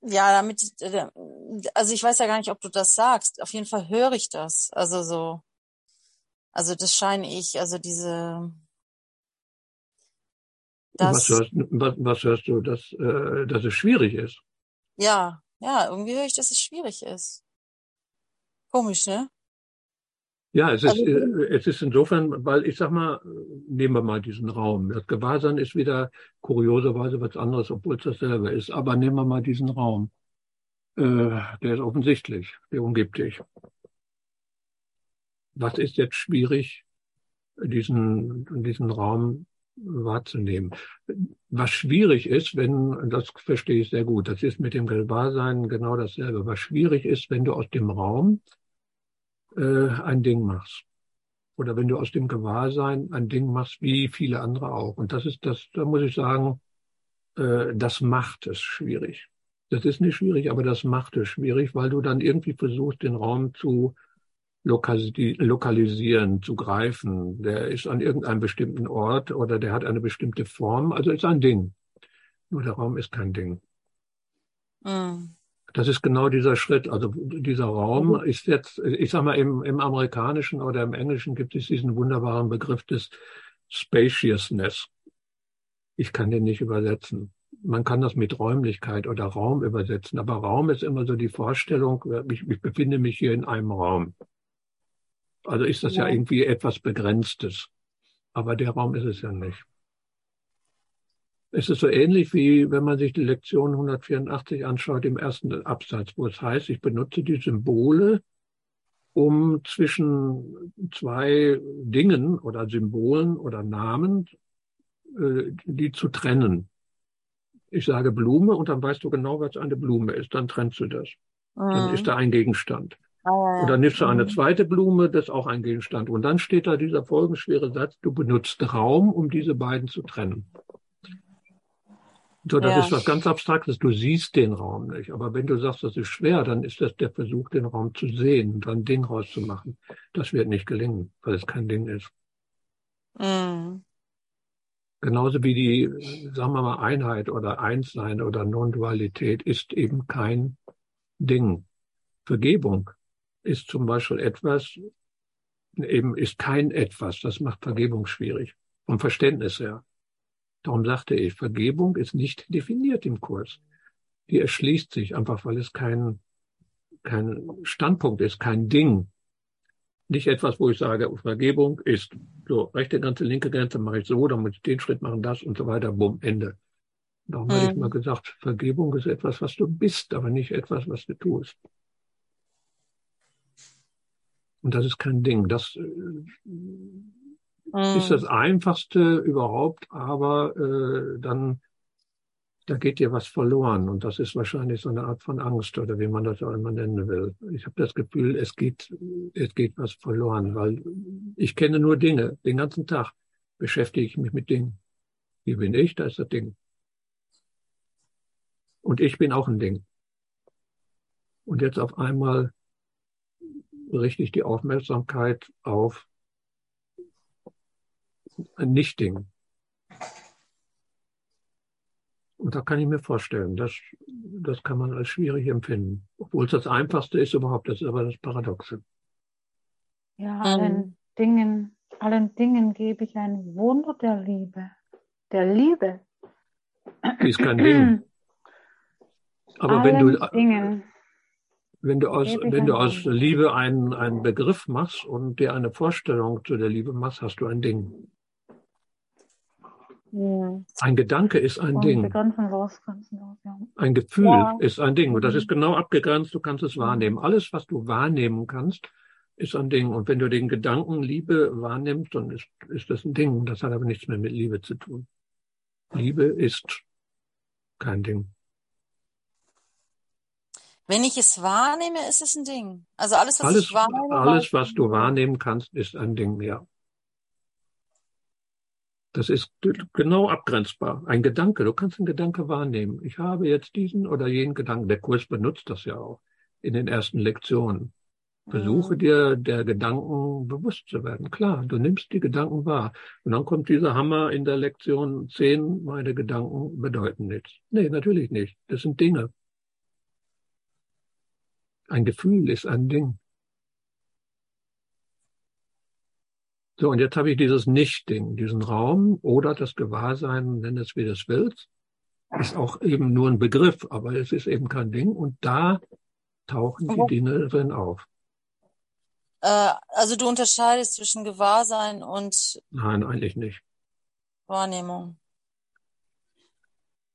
S2: ja, damit, also ich weiß ja gar nicht, ob du das sagst. Auf jeden Fall höre ich das. Also so, also das scheine ich, also diese,
S1: das, was, hörst, was, was hörst du, dass, äh, dass es schwierig ist?
S2: Ja, ja, irgendwie höre ich, dass es schwierig ist. Komisch, ne?
S1: Ja, es ist, also, äh, es ist insofern, weil ich sag mal, nehmen wir mal diesen Raum. Das Gewahrsein ist wieder kurioserweise was anderes, obwohl es dasselbe ist. Aber nehmen wir mal diesen Raum. Äh, der ist offensichtlich, der umgibt dich. Was ist jetzt schwierig, diesen, diesen Raum wahrzunehmen. Was schwierig ist, wenn, das verstehe ich sehr gut, das ist mit dem Gewahrsein genau dasselbe. Was schwierig ist, wenn du aus dem Raum äh, ein Ding machst. Oder wenn du aus dem Gewahrsein ein Ding machst, wie viele andere auch. Und das ist das, da muss ich sagen, äh, das macht es schwierig. Das ist nicht schwierig, aber das macht es schwierig, weil du dann irgendwie versuchst, den Raum zu lokalisieren, zu greifen. Der ist an irgendeinem bestimmten Ort oder der hat eine bestimmte Form, also ist ein Ding. Nur der Raum ist kein Ding. Mhm. Das ist genau dieser Schritt. Also dieser Raum mhm. ist jetzt, ich sag mal, im, im Amerikanischen oder im Englischen gibt es diesen wunderbaren Begriff des Spaciousness. Ich kann den nicht übersetzen. Man kann das mit Räumlichkeit oder Raum übersetzen, aber Raum ist immer so die Vorstellung, ich, ich befinde mich hier in einem Raum. Also ist das ja. ja irgendwie etwas Begrenztes. Aber der Raum ist es ja nicht. Es ist so ähnlich wie wenn man sich die Lektion 184 anschaut im ersten Absatz, wo es heißt, ich benutze die Symbole, um zwischen zwei Dingen oder Symbolen oder Namen, äh, die zu trennen. Ich sage Blume und dann weißt du genau, was eine Blume ist. Dann trennst du das. Mhm. Dann ist da ein Gegenstand. Und dann nimmst du eine mhm. zweite Blume, das ist auch ein Gegenstand. Und dann steht da dieser folgenschwere Satz, du benutzt Raum, um diese beiden zu trennen. So, das ja. ist was ganz Abstraktes. Du siehst den Raum nicht. Aber wenn du sagst, das ist schwer, dann ist das der Versuch, den Raum zu sehen und dann Ding rauszumachen. Das wird nicht gelingen, weil es kein Ding ist. Mhm. Genauso wie die, sagen wir mal, Einheit oder Einssein oder Non-Dualität ist eben kein Ding. Vergebung ist zum Beispiel etwas, eben ist kein etwas. Das macht Vergebung schwierig. Vom Verständnis her. Darum sagte ich, Vergebung ist nicht definiert im Kurs. Die erschließt sich einfach, weil es kein, kein Standpunkt ist, kein Ding. Nicht etwas, wo ich sage, Vergebung ist so, rechte Grenze, linke Grenze mache ich so, dann muss ich den Schritt machen, das und so weiter, bumm, Ende. Darum mhm. habe ich mal gesagt, Vergebung ist etwas, was du bist, aber nicht etwas, was du tust. Und das ist kein Ding. Das äh, mm. ist das Einfachste überhaupt, aber äh, dann da geht dir was verloren und das ist wahrscheinlich so eine Art von Angst oder wie man das auch immer nennen will. Ich habe das Gefühl, es geht, es geht was verloren, weil ich kenne nur Dinge. Den ganzen Tag beschäftige ich mich mit Dingen. Hier bin ich, da ist das Ding. Und ich bin auch ein Ding. Und jetzt auf einmal richte ich die Aufmerksamkeit auf Nichtding. Und da kann ich mir vorstellen, das, das kann man als schwierig empfinden. Obwohl es das Einfachste ist überhaupt, das ist aber das Paradoxe.
S4: Ja, mhm. allen Dingen, allen Dingen gebe ich ein Wunder der Liebe. Der Liebe.
S1: Ist kein Ding. Aber wenn du, Dingen wenn du aus, wenn du aus Liebe einen, einen Begriff machst und dir eine Vorstellung zu der Liebe machst, hast du ein Ding. Ja. Ein Gedanke ist ein Ding. Ein Gefühl ja. ist ein Ding. Und das ist mhm. genau abgegrenzt, du kannst es wahrnehmen. Alles, was du wahrnehmen kannst, ist ein Ding. Und wenn du den Gedanken Liebe wahrnimmst, dann ist, ist das ein Ding. Das hat aber nichts mehr mit Liebe zu tun. Liebe ist kein Ding.
S2: Wenn ich es wahrnehme, ist es ein Ding. Also alles, was
S1: alles,
S2: ich wahrnehme.
S1: Alles, was du wahrnehmen kannst, ist ein Ding, ja. Das ist genau abgrenzbar. Ein Gedanke, du kannst einen Gedanke wahrnehmen. Ich habe jetzt diesen oder jenen Gedanken. Der Kurs benutzt das ja auch in den ersten Lektionen. Versuche mhm. dir der Gedanken bewusst zu werden. Klar, du nimmst die Gedanken wahr. Und dann kommt dieser Hammer in der Lektion 10, meine Gedanken bedeuten nichts. Nee, natürlich nicht. Das sind Dinge. Ein Gefühl ist ein Ding. So, und jetzt habe ich dieses Nicht-Ding, diesen Raum oder das Gewahrsein, nenn es wie du es willst, ist auch eben nur ein Begriff, aber es ist eben kein Ding und da tauchen die Dinge drin auf.
S2: Äh, also du unterscheidest zwischen Gewahrsein und
S1: Nein, eigentlich nicht.
S2: Wahrnehmung.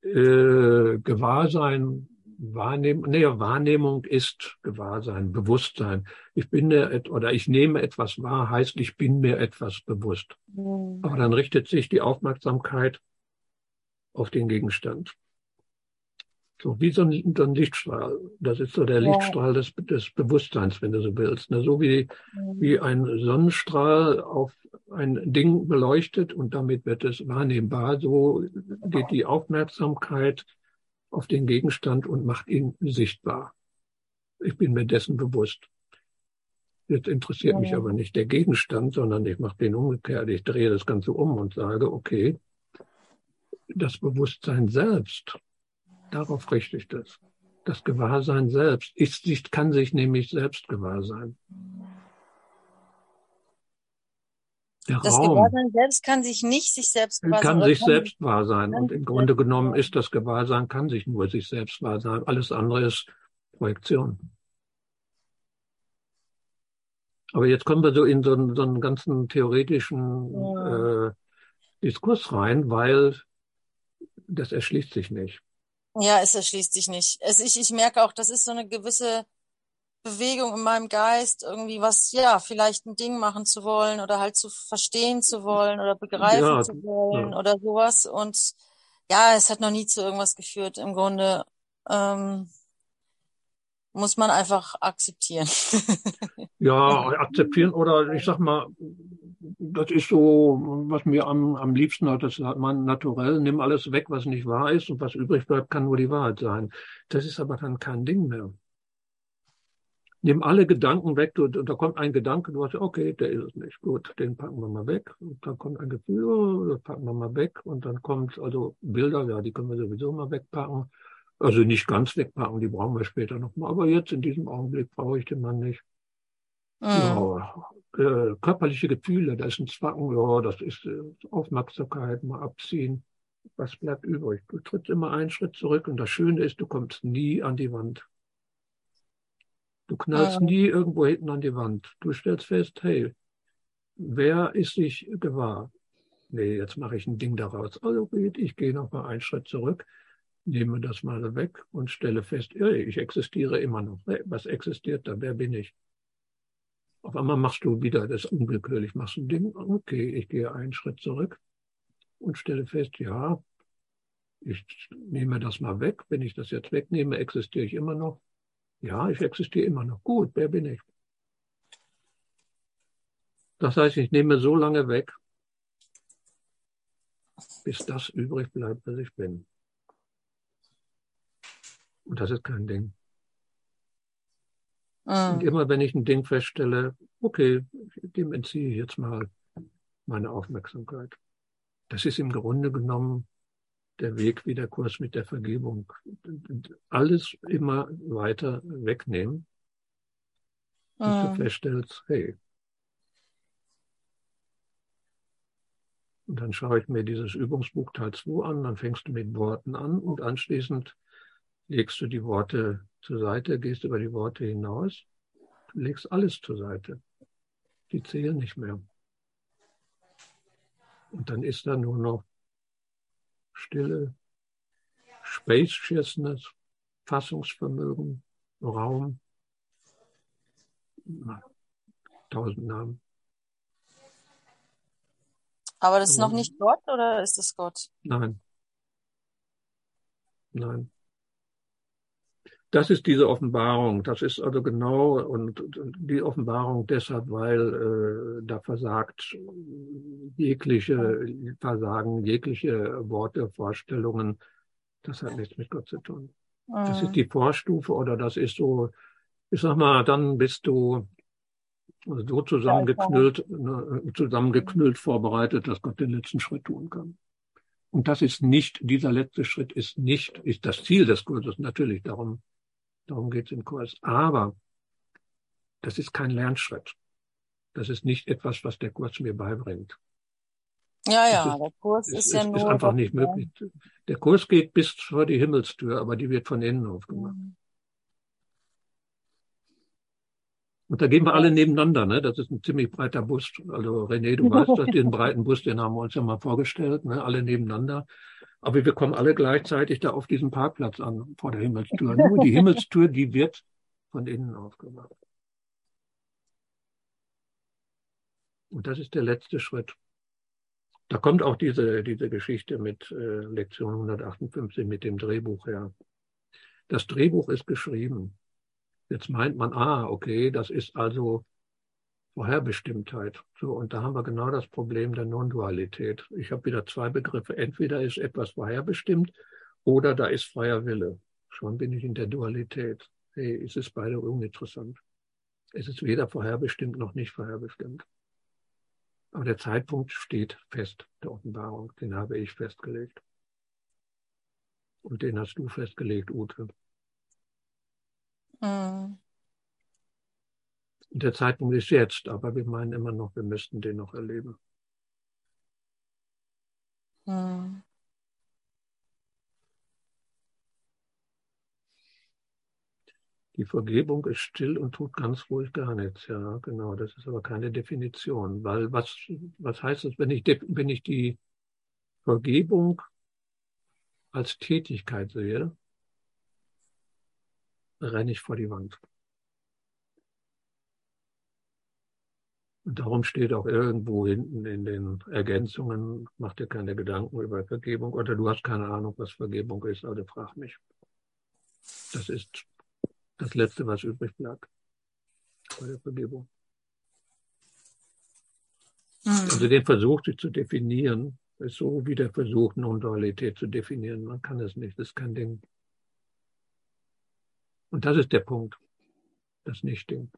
S1: Äh, Gewahrsein Wahrnehmung, nee, Wahrnehmung ist Gewahrsein, Bewusstsein. Ich bin mir, oder ich nehme etwas wahr, heißt, ich bin mir etwas bewusst. Mhm. Aber dann richtet sich die Aufmerksamkeit auf den Gegenstand. So wie so ein, so ein Lichtstrahl. Das ist so der ja. Lichtstrahl des, des Bewusstseins, wenn du so willst. Ne? So wie, mhm. wie ein Sonnenstrahl auf ein Ding beleuchtet und damit wird es wahrnehmbar. So geht die Aufmerksamkeit auf den Gegenstand und macht ihn sichtbar. Ich bin mir dessen bewusst. Jetzt interessiert ja. mich aber nicht der Gegenstand, sondern ich mache den umgekehrt. Ich drehe das Ganze um und sage, okay, das Bewusstsein selbst, darauf richte ich das. Das Gewahrsein selbst ist, kann sich nämlich selbst gewahr sein.
S2: Der das Raum Gewahrsein selbst kann sich nicht sich selbst
S1: wahr sein. Kann sich kann selbst wahr sein. Und im Grunde genommen ist das Gewahrsein, kann sich nur sich selbst wahr sein. Alles andere ist Projektion. Aber jetzt kommen wir so in so einen, so einen ganzen theoretischen ja. äh, Diskurs rein, weil das erschließt sich nicht.
S2: Ja, es erschließt sich nicht. Es, ich, ich merke auch, das ist so eine gewisse Bewegung in meinem Geist, irgendwie was, ja, vielleicht ein Ding machen zu wollen oder halt zu verstehen zu wollen oder begreifen ja, zu wollen ja. oder sowas. Und ja, es hat noch nie zu irgendwas geführt. Im Grunde ähm, muss man einfach akzeptieren.
S1: ja, akzeptieren oder ich sag mal, das ist so, was mir am, am liebsten hat, das hat man naturell, nimm alles weg, was nicht wahr ist und was übrig bleibt, kann nur die Wahrheit sein. Das ist aber dann kein Ding mehr nimm alle Gedanken weg, du, da kommt ein Gedanke, du sagst, okay, der ist es nicht, gut, den packen wir mal weg. Und dann kommt ein Gefühl, oh, das packen wir mal weg. Und dann kommt, also Bilder, ja, die können wir sowieso mal wegpacken. Also nicht ganz wegpacken, die brauchen wir später nochmal. Aber jetzt in diesem Augenblick brauche ich den Mann nicht. Mhm. Ja, äh, körperliche Gefühle, das ist ein Zwacken, ja, das ist äh, Aufmerksamkeit, mal abziehen. Was bleibt übrig? Du trittst immer einen Schritt zurück und das Schöne ist, du kommst nie an die Wand. Du knallst ähm. nie irgendwo hinten an die Wand. Du stellst fest, hey, wer ist sich gewahr? Nee, jetzt mache ich ein Ding daraus. Also ich gehe noch mal einen Schritt zurück, nehme das mal weg und stelle fest, hey, ich existiere immer noch. Was existiert da? Wer bin ich? Auf einmal machst du wieder das unwillkürlich, machst ein Ding. Okay, ich gehe einen Schritt zurück und stelle fest, ja, ich nehme das mal weg. Wenn ich das jetzt wegnehme, existiere ich immer noch. Ja, ich existiere immer noch. Gut, wer bin ich? Das heißt, ich nehme so lange weg, bis das übrig bleibt, was ich bin. Und das ist kein Ding. Mhm. Und immer wenn ich ein Ding feststelle, okay, dem entziehe ich jetzt mal meine Aufmerksamkeit. Das ist im Grunde genommen der Weg wie der Kurs mit der Vergebung. Alles immer weiter wegnehmen. Bis ah. du ähm. feststellst, hey. Und dann schaue ich mir dieses Übungsbuch Teil 2 an, dann fängst du mit Worten an und anschließend legst du die Worte zur Seite, gehst über die Worte hinaus, du legst alles zur Seite. Die zählen nicht mehr. Und dann ist da nur noch Stille, Spaciousness, Fassungsvermögen, Raum, tausend Namen.
S2: Aber das ist noch nicht Gott oder ist es Gott?
S1: Nein. Nein. Das ist diese Offenbarung. Das ist also genau und die Offenbarung deshalb, weil äh, da versagt jegliche Versagen, jegliche Worte, Vorstellungen. Das hat nichts mit Gott zu tun. Mhm. Das ist die Vorstufe oder das ist so, ich sag mal, dann bist du so zusammengeknüllt, ne, zusammengeknüllt vorbereitet, dass Gott den letzten Schritt tun kann. Und das ist nicht, dieser letzte Schritt ist nicht, ist das Ziel des Kurses natürlich, darum, darum geht es im Kurs. Aber das ist kein Lernschritt. Das ist nicht etwas, was der Kurs mir beibringt.
S2: Ja, ja, ist, der Kurs ist, ist ja nur.
S1: Ist einfach nicht möglich. Der Kurs geht bis vor die Himmelstür, aber die wird von innen aufgemacht. Mhm. Und da gehen wir alle nebeneinander, ne? Das ist ein ziemlich breiter Bus. Also René, du weißt, dass den breiten Bus, den haben wir uns ja mal vorgestellt, ne? Alle nebeneinander. Aber wir kommen alle gleichzeitig da auf diesen Parkplatz an, vor der Himmelstür. Nur die Himmelstür, die wird von innen aufgemacht. Und das ist der letzte Schritt. Da kommt auch diese, diese Geschichte mit äh, Lektion 158 mit dem Drehbuch her. Das Drehbuch ist geschrieben. Jetzt meint man, ah, okay, das ist also Vorherbestimmtheit. So, und da haben wir genau das Problem der Non-Dualität. Ich habe wieder zwei Begriffe. Entweder ist etwas vorherbestimmt oder da ist freier Wille. Schon bin ich in der Dualität. Hey, es ist beide uninteressant. Es ist weder vorherbestimmt noch nicht vorherbestimmt. Aber der Zeitpunkt steht fest, der Offenbarung. Den habe ich festgelegt. Und den hast du festgelegt, Ute. Mhm. Der Zeitpunkt ist jetzt, aber wir meinen immer noch, wir müssten den noch erleben. Mhm. Die Vergebung ist still und tut ganz ruhig gar nichts. Ja, genau. Das ist aber keine Definition. Weil was, was heißt es, wenn ich, wenn ich die Vergebung als Tätigkeit sehe, renne ich vor die Wand. Und darum steht auch irgendwo hinten in den Ergänzungen, mach dir keine Gedanken über Vergebung oder du hast keine Ahnung, was Vergebung ist, also frag mich. Das ist das Letzte, was übrig bleibt bei der Vergebung. Mhm. Also den Versuch, sich zu definieren, ist so wie der Versuch, Non-Dualität zu definieren. Man kann es nicht, das ist kein Ding. Und das ist der Punkt, das Nichtding.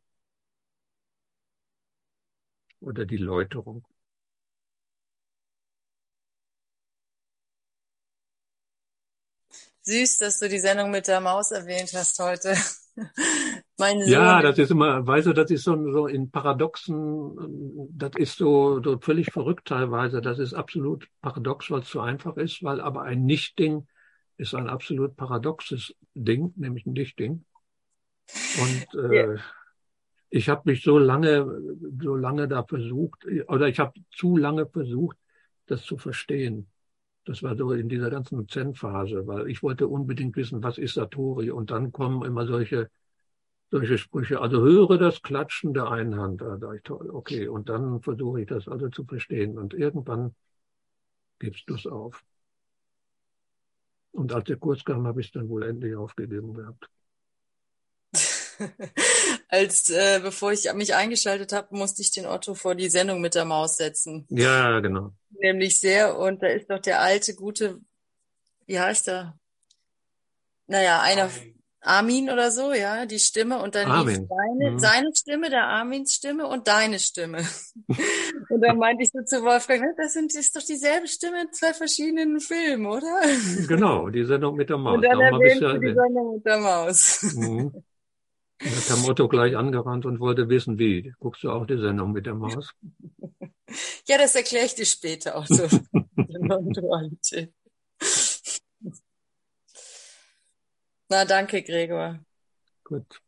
S1: Oder die Läuterung.
S2: Süß, dass du die Sendung mit der Maus erwähnt hast heute.
S1: Mein Sohn ja, das ist immer, weißt du, das ist so, so in Paradoxen, das ist so, so völlig verrückt teilweise. Das ist absolut paradox, weil es zu einfach ist, weil aber ein Nicht-Ding ist ein absolut paradoxes Ding, nämlich ein Nicht-Ding. Und äh, ja. Ich habe mich so lange, so lange da versucht, oder ich habe zu lange versucht, das zu verstehen. Das war so in dieser ganzen Zen-Phase, weil ich wollte unbedingt wissen, was ist Satori? Und dann kommen immer solche, solche Sprüche. Also höre das Klatschen der einen Hand. Da dachte ich, toll, okay. Und dann versuche ich das also zu verstehen. Und irgendwann gibst du es auf. Und als der Kurs kam, habe ich es dann wohl endlich aufgegeben gehabt.
S2: Als äh, bevor ich mich eingeschaltet habe, musste ich den Otto vor die Sendung mit der Maus setzen.
S1: Ja, genau.
S2: Nämlich sehr. Und da ist doch der alte, gute, wie heißt er? Naja, einer, Armin oder so, ja, die Stimme und dann Armin. Seine, mhm. seine Stimme, der Armins Stimme und deine Stimme. und dann meinte ich so zu Wolfgang, das sind, ist doch dieselbe Stimme in zwei verschiedenen Filmen, oder?
S1: Genau, die Sendung mit der Maus.
S2: Und dann erwähnt ja die Sendung mit der Maus.
S1: Mhm. Mit der Motto gleich angerannt und wollte wissen, wie. Guckst du auch die Sendung mit der Maus?
S2: ja, das erkläre ich dir später auch so. Na, danke, Gregor.
S1: Gut.